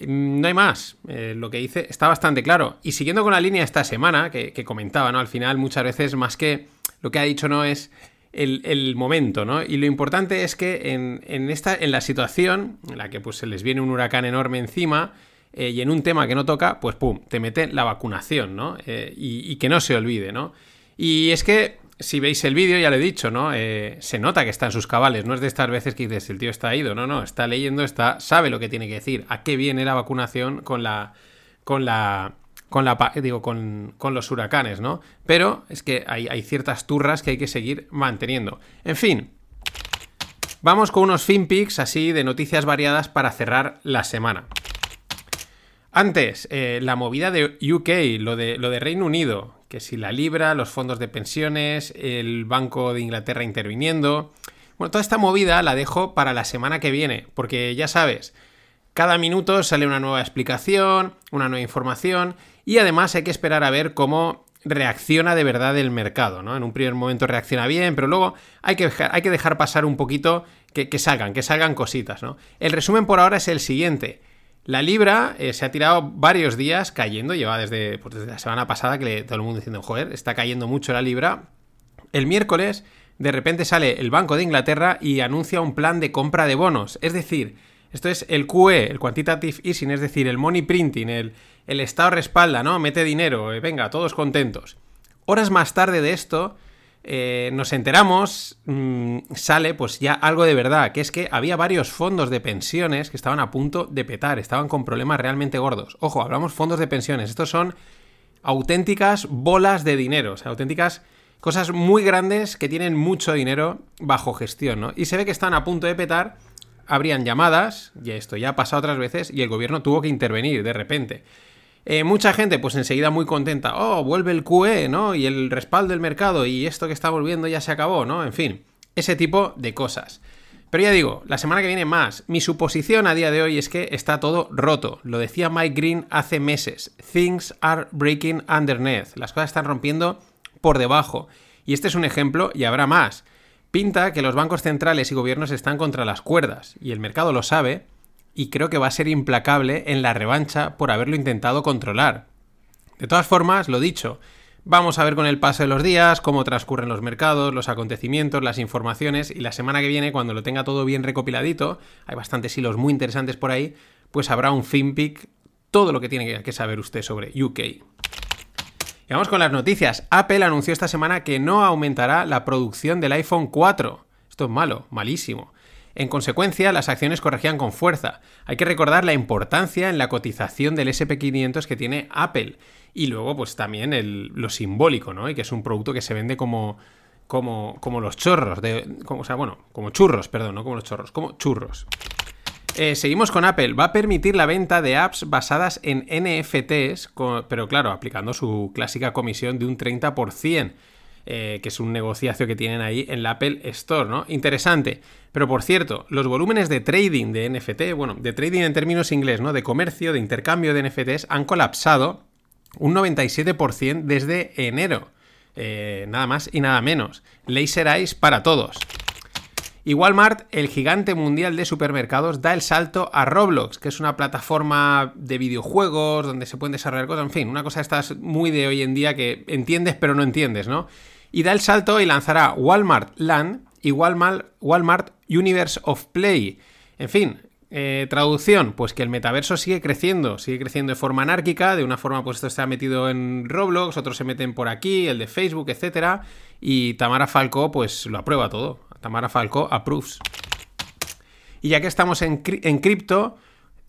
Mm, no hay más. Eh, lo que dice está bastante claro. Y siguiendo con la línea esta semana, que, comentaba, ¿no? Al final, muchas veces, más que lo que ha dicho, no es el, momento, ¿no? Y lo importante es que en, esta, en la situación en la que pues, se les viene un huracán enorme encima. Eh, y en un tema que no toca, pues pum, te mete la vacunación, ¿no? Eh, y, y que no se olvide, ¿no? Y es que si veis el vídeo, ya lo he dicho, ¿no? Eh, se nota que está en sus cabales, no es de estas veces que dices, el tío está ido, no, no, está leyendo, está, sabe lo que tiene que decir, a qué viene la vacunación con la, con la, con la, digo, con, con los huracanes, ¿no? Pero es que hay, hay ciertas turras que hay que seguir manteniendo. En fin, vamos con unos finpics así de noticias variadas para cerrar la semana. Antes, eh, la movida de UK, lo de, lo de Reino Unido, que si la libra, los fondos de pensiones, el Banco de Inglaterra interviniendo. Bueno, toda esta movida la dejo para la semana que viene, porque ya sabes, cada minuto sale una nueva explicación, una nueva información, y además hay que esperar a ver cómo reacciona de verdad el mercado, ¿no? En un primer momento reacciona bien, pero luego hay que, hay que dejar pasar un poquito que, que salgan, que salgan cositas, ¿no? El resumen por ahora es el siguiente. La libra eh, se ha tirado varios días cayendo, lleva desde, pues, desde la semana pasada que todo el mundo diciendo, joder, está cayendo mucho la libra. El miércoles, de repente sale el Banco de Inglaterra y anuncia un plan de compra de bonos. Es decir, esto es el QE, el Quantitative Easing, es decir, el money printing, el, el Estado respalda, ¿no? Mete dinero, eh, venga, todos contentos. Horas más tarde de esto, eh, nos enteramos, mm, sale pues ya algo de verdad, que es que había varios fondos de pensiones que estaban a punto de petar, estaban con problemas realmente gordos. Ojo, hablamos fondos de pensiones, estos son auténticas bolas de dinero, o sea, auténticas cosas muy grandes que tienen mucho dinero bajo gestión, ¿no? Y se ve que están a punto de petar, habrían llamadas, y esto ya ha pasado otras veces, y el gobierno tuvo que intervenir de repente. Eh, mucha gente, pues enseguida muy contenta. Oh, vuelve el QE, ¿no? Y el respaldo del mercado y esto que está volviendo ya se acabó, ¿no? En fin, ese tipo de cosas. Pero ya digo, la semana que viene más. Mi suposición a día de hoy es que está todo roto. Lo decía Mike Green hace meses. Things are breaking underneath. Las cosas están rompiendo por debajo. Y este es un ejemplo y habrá más. Pinta que los bancos centrales y gobiernos están contra las cuerdas. Y el mercado lo sabe y creo que va a ser implacable en la revancha por haberlo intentado controlar. De todas formas, lo dicho, vamos a ver con el paso de los días cómo transcurren los mercados, los acontecimientos, las informaciones y la semana que viene, cuando lo tenga todo bien recopiladito, hay bastantes hilos muy interesantes por ahí, pues habrá un FinPic, todo lo que tiene que saber usted sobre UK. Y vamos con las noticias. Apple anunció esta semana que no aumentará la producción del iPhone 4. Esto es malo, malísimo. En consecuencia, las acciones corregían con fuerza. Hay que recordar la importancia en la cotización del SP500 que tiene Apple. Y luego, pues también lo simbólico, ¿no? Y que es un producto que se vende como, como, como los chorros, de, como, o sea, bueno, como churros, perdón, no como los chorros, como churros. Eh, seguimos con Apple. Va a permitir la venta de apps basadas en NFTs, pero claro, aplicando su clásica comisión de un 30%. Eh, que es un negociacio que tienen ahí en la Apple Store, ¿no? Interesante. Pero por cierto, los volúmenes de trading de NFT, bueno, de trading en términos inglés, ¿no? De comercio, de intercambio de NFTs, han colapsado un 97% desde enero. Eh, nada más y nada menos. Laser Eyes para todos. Y Walmart, el gigante mundial de supermercados, da el salto a Roblox, que es una plataforma de videojuegos donde se pueden desarrollar cosas, en fin, una cosa esta muy de hoy en día que entiendes pero no entiendes, ¿no? Y da el salto y lanzará Walmart Land y Walmart, Walmart Universe of Play. En fin, eh, traducción, pues que el metaverso sigue creciendo, sigue creciendo de forma anárquica, de una forma pues esto está metido en Roblox, otros se meten por aquí, el de Facebook, etcétera, y Tamara Falco pues lo aprueba todo. Tamara Falco approves. Y ya que estamos en cripto,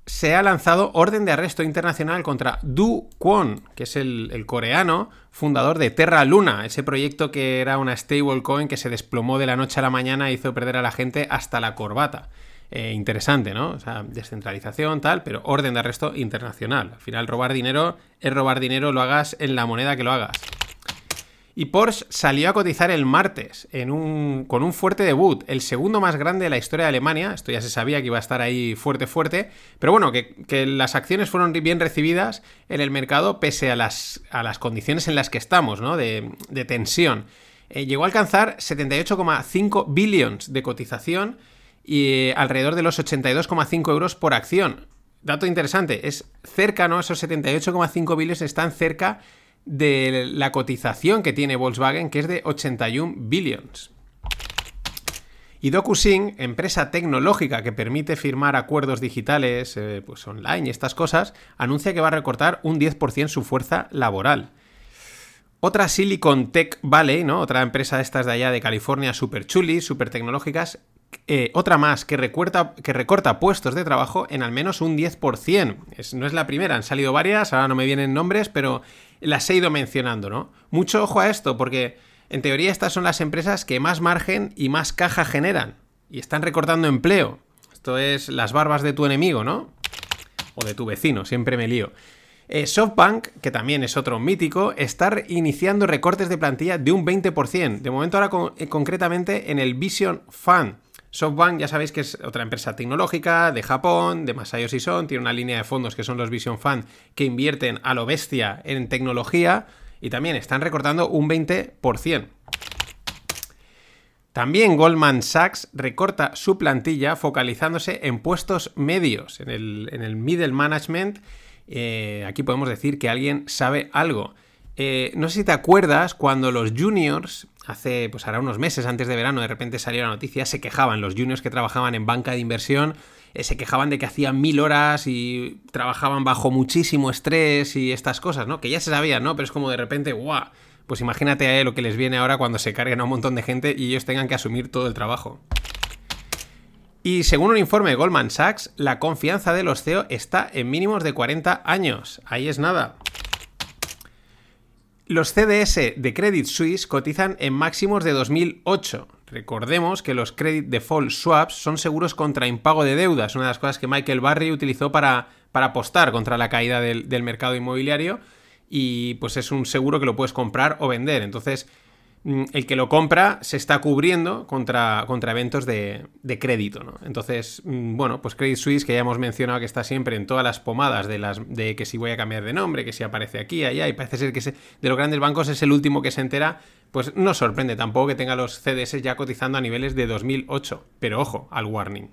se ha lanzado orden de arresto internacional contra Du Kwon, que es el, coreano fundador de Terra Luna, ese proyecto que era una stablecoin que se desplomó de la noche a la mañana e hizo perder a la gente hasta la corbata. eh, interesante, ¿no? O sea, descentralización, tal, pero orden de arresto internacional. Al final, robar dinero es robar dinero, lo hagas en la moneda que lo hagas. Y Porsche salió a cotizar el martes con un fuerte debut, el segundo más grande de la historia de Alemania. Esto ya se sabía que iba a estar ahí fuerte, fuerte. Pero bueno, que, las acciones fueron bien recibidas en el mercado pese a las, a las condiciones en las que estamos, ¿no? De, tensión. Eh, llegó a alcanzar 78,5 billions de cotización y eh, alrededor de los 82,5 euros por acción. Dato interesante, es cerca, ¿no? Esos 78,5 billions están cerca de la cotización que tiene Volkswagen, que es de 81 billions. Y DocuSync, empresa tecnológica que permite firmar acuerdos digitales eh, pues online y estas cosas, anuncia que va a recortar un 10% su fuerza laboral. Otra Silicon Tech Valley, ¿no? Otra empresa de estas de allá de California, super chulis, super tecnológicas, eh, otra más que, recorta, que recorta puestos de trabajo en al menos un 10%. no es la primera, han salido varias, ahora no me vienen nombres, pero las he ido mencionando, ¿no? Mucho ojo a esto, porque en teoría estas son las empresas que más margen y más caja generan. Y están recortando empleo. Esto es las barbas de tu enemigo, ¿no? O de tu vecino, siempre me lío. Eh, SoftBank, que también es otro mítico, está iniciando recortes de plantilla de un 20%. De momento ahora eh, concretamente en el Vision Fund. SoftBank ya sabéis que es otra empresa tecnológica de Japón, de Masayoshi Son, tiene una línea de fondos que son los Vision Fund que invierten a lo bestia en tecnología y también están recortando un 20%. También Goldman Sachs recorta su plantilla focalizándose en puestos medios, en el, middle management. Eh, aquí podemos decir que alguien sabe algo. Eh, no sé si te acuerdas cuando los juniors, hace, pues ahora unos meses antes de verano, de repente salió la noticia, se quejaban, los juniors que trabajaban en banca de inversión, eh, se quejaban de que hacían mil horas y trabajaban bajo muchísimo estrés y estas cosas, ¿no? Que ya se sabían, ¿no? Pero es como de repente, ¡guau! Pues imagínate lo que les viene ahora cuando se carguen a un montón de gente y ellos tengan que asumir todo el trabajo. Y según un informe de Goldman Sachs, la confianza de los CEO está en mínimos de 40 años. Ahí es nada. Los CDS de Credit Suisse cotizan en máximos de 2008. Recordemos que los Credit Default Swaps son seguros contra impago de deudas, una de las cosas que Michael Barry utilizó para, para apostar contra la caída del, del mercado inmobiliario y pues es un seguro que lo puedes comprar o vender. Entonces, el que lo compra se está cubriendo contra, contra eventos de, crédito, ¿no? Entonces, mm, bueno, pues Credit Suisse, que ya hemos mencionado que está siempre en todas las pomadas de, las, de que si voy a cambiar de nombre, que si aparece aquí, allá, y parece ser que de los grandes bancos es el último que se entera, pues no sorprende tampoco que tenga los CDS ya cotizando a niveles de 2008. Pero ojo, al warning.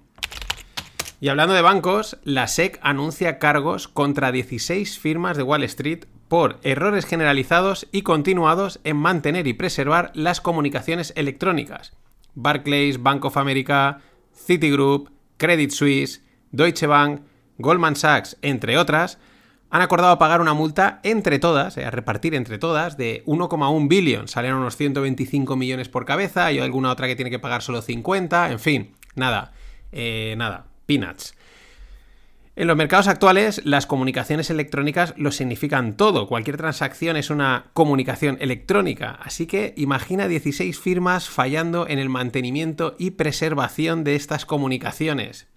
Y hablando de bancos, la SEC anuncia cargos contra 16 firmas de Wall Street por errores generalizados y continuados en mantener y preservar las comunicaciones electrónicas. Barclays, Bank of America, Citigroup, Credit Suisse, Deutsche Bank, Goldman Sachs, entre otras, han acordado pagar una multa entre todas, eh, a repartir entre todas, de 1,1 billón. Salieron unos 125 millones por cabeza, y alguna otra que tiene que pagar solo 50, en fin, nada, eh, nada, peanuts. En los mercados actuales, las comunicaciones electrónicas lo significan todo. Cualquier transacción es una comunicación electrónica. Así que imagina 16 firmas fallando en el mantenimiento y preservación de estas comunicaciones.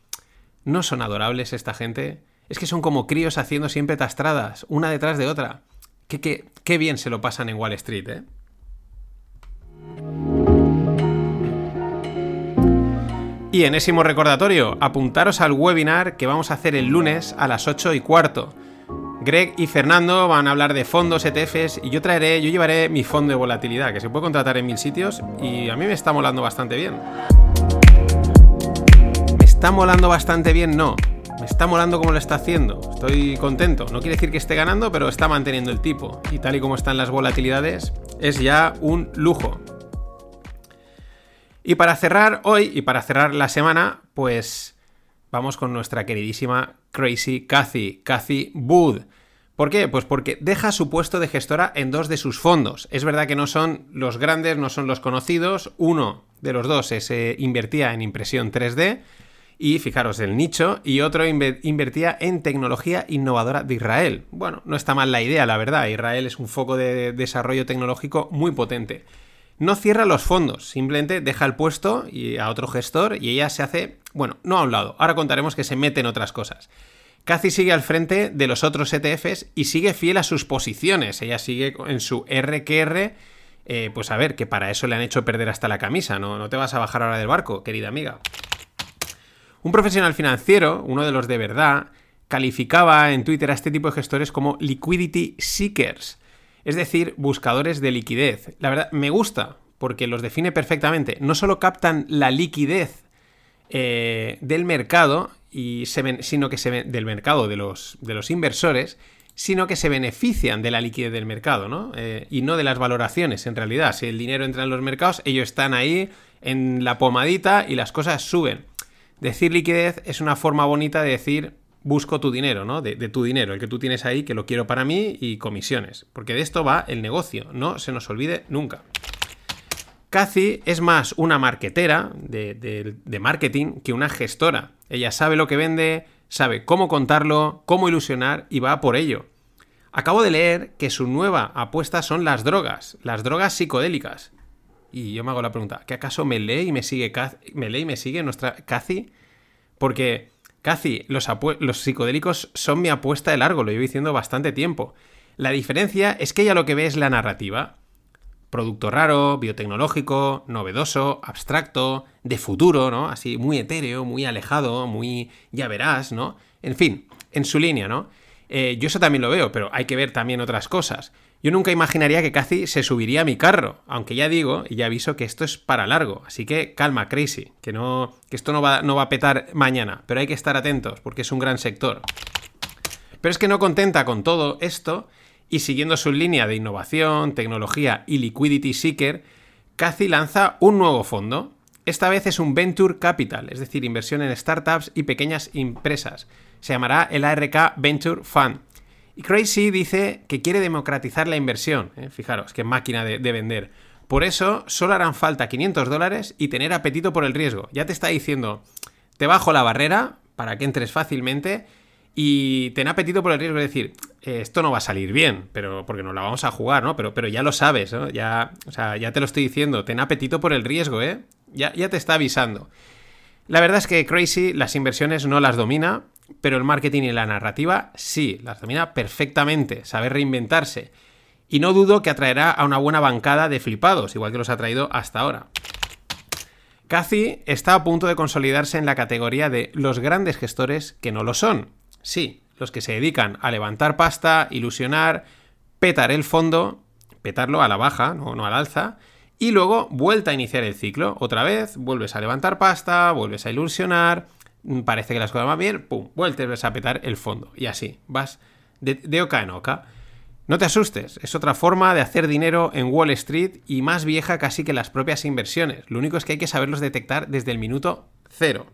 ¿No son adorables esta gente? Es que son como críos haciendo siempre tastradas, una detrás de otra. Qué, qué, qué bien se lo pasan en Wall Street, ¿eh? Y enésimo recordatorio, apuntaros al webinar que vamos a hacer el lunes a las 8 y cuarto. Greg y Fernando van a hablar de fondos, ETFs y yo traeré, yo llevaré mi fondo de volatilidad, que se puede contratar en mil sitios y a mí me está molando bastante bien. ¿Me está molando bastante bien? No. Me está molando como lo está haciendo. Estoy contento. No quiere decir que esté ganando, pero está manteniendo el tipo. Y tal y como están las volatilidades, es ya un lujo. Y para cerrar hoy y para cerrar la semana, pues vamos con nuestra queridísima Crazy Cathy, Cathy Wood. ¿Por qué? Pues porque deja su puesto de gestora en dos de sus fondos. Es verdad que no son los grandes, no son los conocidos. Uno de los dos se invertía en impresión 3D y fijaros el nicho, y otro invertía en tecnología innovadora de Israel. Bueno, no está mal la idea, la verdad. Israel es un foco de desarrollo tecnológico muy potente. No cierra los fondos, simplemente deja el puesto y a otro gestor y ella se hace, bueno, no a un lado, ahora contaremos que se mete en otras cosas. Cathy sigue al frente de los otros ETFs y sigue fiel a sus posiciones, ella sigue en su RQR, eh, pues a ver, que para eso le han hecho perder hasta la camisa, ¿no? no te vas a bajar ahora del barco, querida amiga. Un profesional financiero, uno de los de verdad, calificaba en Twitter a este tipo de gestores como liquidity seekers, es decir, buscadores de liquidez. La verdad, me gusta, porque los define perfectamente. No solo captan la liquidez eh, del mercado, y se sino que se ven, del mercado de los, de los inversores, sino que se benefician de la liquidez del mercado, ¿no? Eh, y no de las valoraciones, en realidad. Si el dinero entra en los mercados, ellos están ahí en la pomadita y las cosas suben. Decir liquidez es una forma bonita de decir busco tu dinero, ¿no? De, tu dinero, el que tú tienes ahí, que lo quiero para mí y comisiones. Porque de esto va el negocio, no se nos olvide nunca. Cathy es más una marketera de, marketing que una gestora. Ella sabe lo que vende, sabe cómo contarlo, cómo ilusionar y va por ello. Acabo de leer que su nueva apuesta son las drogas, las drogas psicodélicas. Y yo me hago la pregunta, ¿qué acaso me lee y me sigue, me lee y me sigue nuestra Cathy? Porque Casi, los, psicodélicos son mi apuesta de largo, lo llevo diciendo bastante tiempo. La diferencia es que ella lo que ve es la narrativa. Producto raro, biotecnológico, novedoso, abstracto, de futuro, ¿no? Así muy etéreo, muy alejado, muy ya verás, ¿no? En fin, en su línea, ¿no? Eh, yo eso también lo veo, pero hay que ver también otras cosas. Yo nunca imaginaría que Cathy se subiría a mi carro, aunque ya digo y ya aviso que esto es para largo, así que calma, Crazy, que, no, que esto no va, no va a petar mañana, pero hay que estar atentos porque es un gran sector. Pero es que no contenta con todo esto y siguiendo su línea de innovación, tecnología y liquidity seeker, Cathy lanza un nuevo fondo. Esta vez es un Venture Capital, es decir, inversión en startups y pequeñas empresas. Se llamará el ARK Venture Fund y Crazy dice que quiere democratizar la inversión. ¿eh? Fijaros, qué máquina de, vender. Por eso solo harán falta 500 dólares y tener apetito por el riesgo. Ya te está diciendo, te bajo la barrera para que entres fácilmente y ten apetito por el riesgo. Es decir, eh, esto no va a salir bien, pero porque no la vamos a jugar, ¿no? Pero, pero ya lo sabes, ¿no? Ya, o sea, ya te lo estoy diciendo. Ten apetito por el riesgo, ¿eh? Ya, ya te está avisando. La verdad es que Crazy las inversiones no las domina pero el marketing y la narrativa sí, las domina perfectamente, sabe reinventarse. Y no dudo que atraerá a una buena bancada de flipados, igual que los ha traído hasta ahora. Cathy está a punto de consolidarse en la categoría de los grandes gestores que no lo son. Sí, los que se dedican a levantar pasta, ilusionar, petar el fondo, petarlo a la baja, no, no al alza, y luego vuelta a iniciar el ciclo. Otra vez, vuelves a levantar pasta, vuelves a ilusionar, parece que las cosas van bien, pum, vuelves a petar el fondo. Y así, vas de, oca en oca. No te asustes, es otra forma de hacer dinero en Wall Street y más vieja casi que las propias inversiones. Lo único es que hay que saberlos detectar desde el minuto cero.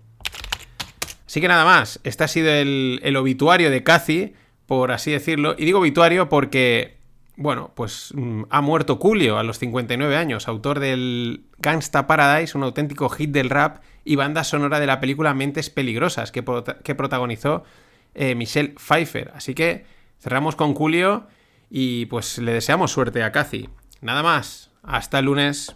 Así que nada más, este ha sido el, el obituario de Cathy, por así decirlo. Y digo obituario porque, bueno, pues mm, ha muerto Julio a los 59 años, autor del Gangsta Paradise, un auténtico hit del rap y banda sonora de la película Mentes Peligrosas, que, que protagonizó eh, Michelle Pfeiffer. Así que cerramos con Julio y pues le deseamos suerte a Cathy. Nada más, hasta el lunes.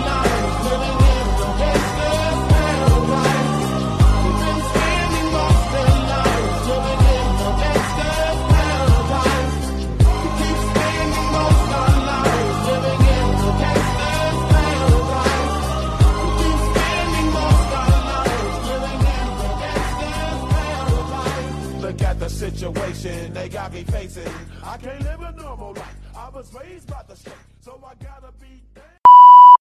Situation they got me facing. I can't live a normal life. I was raised by the state, so I gotta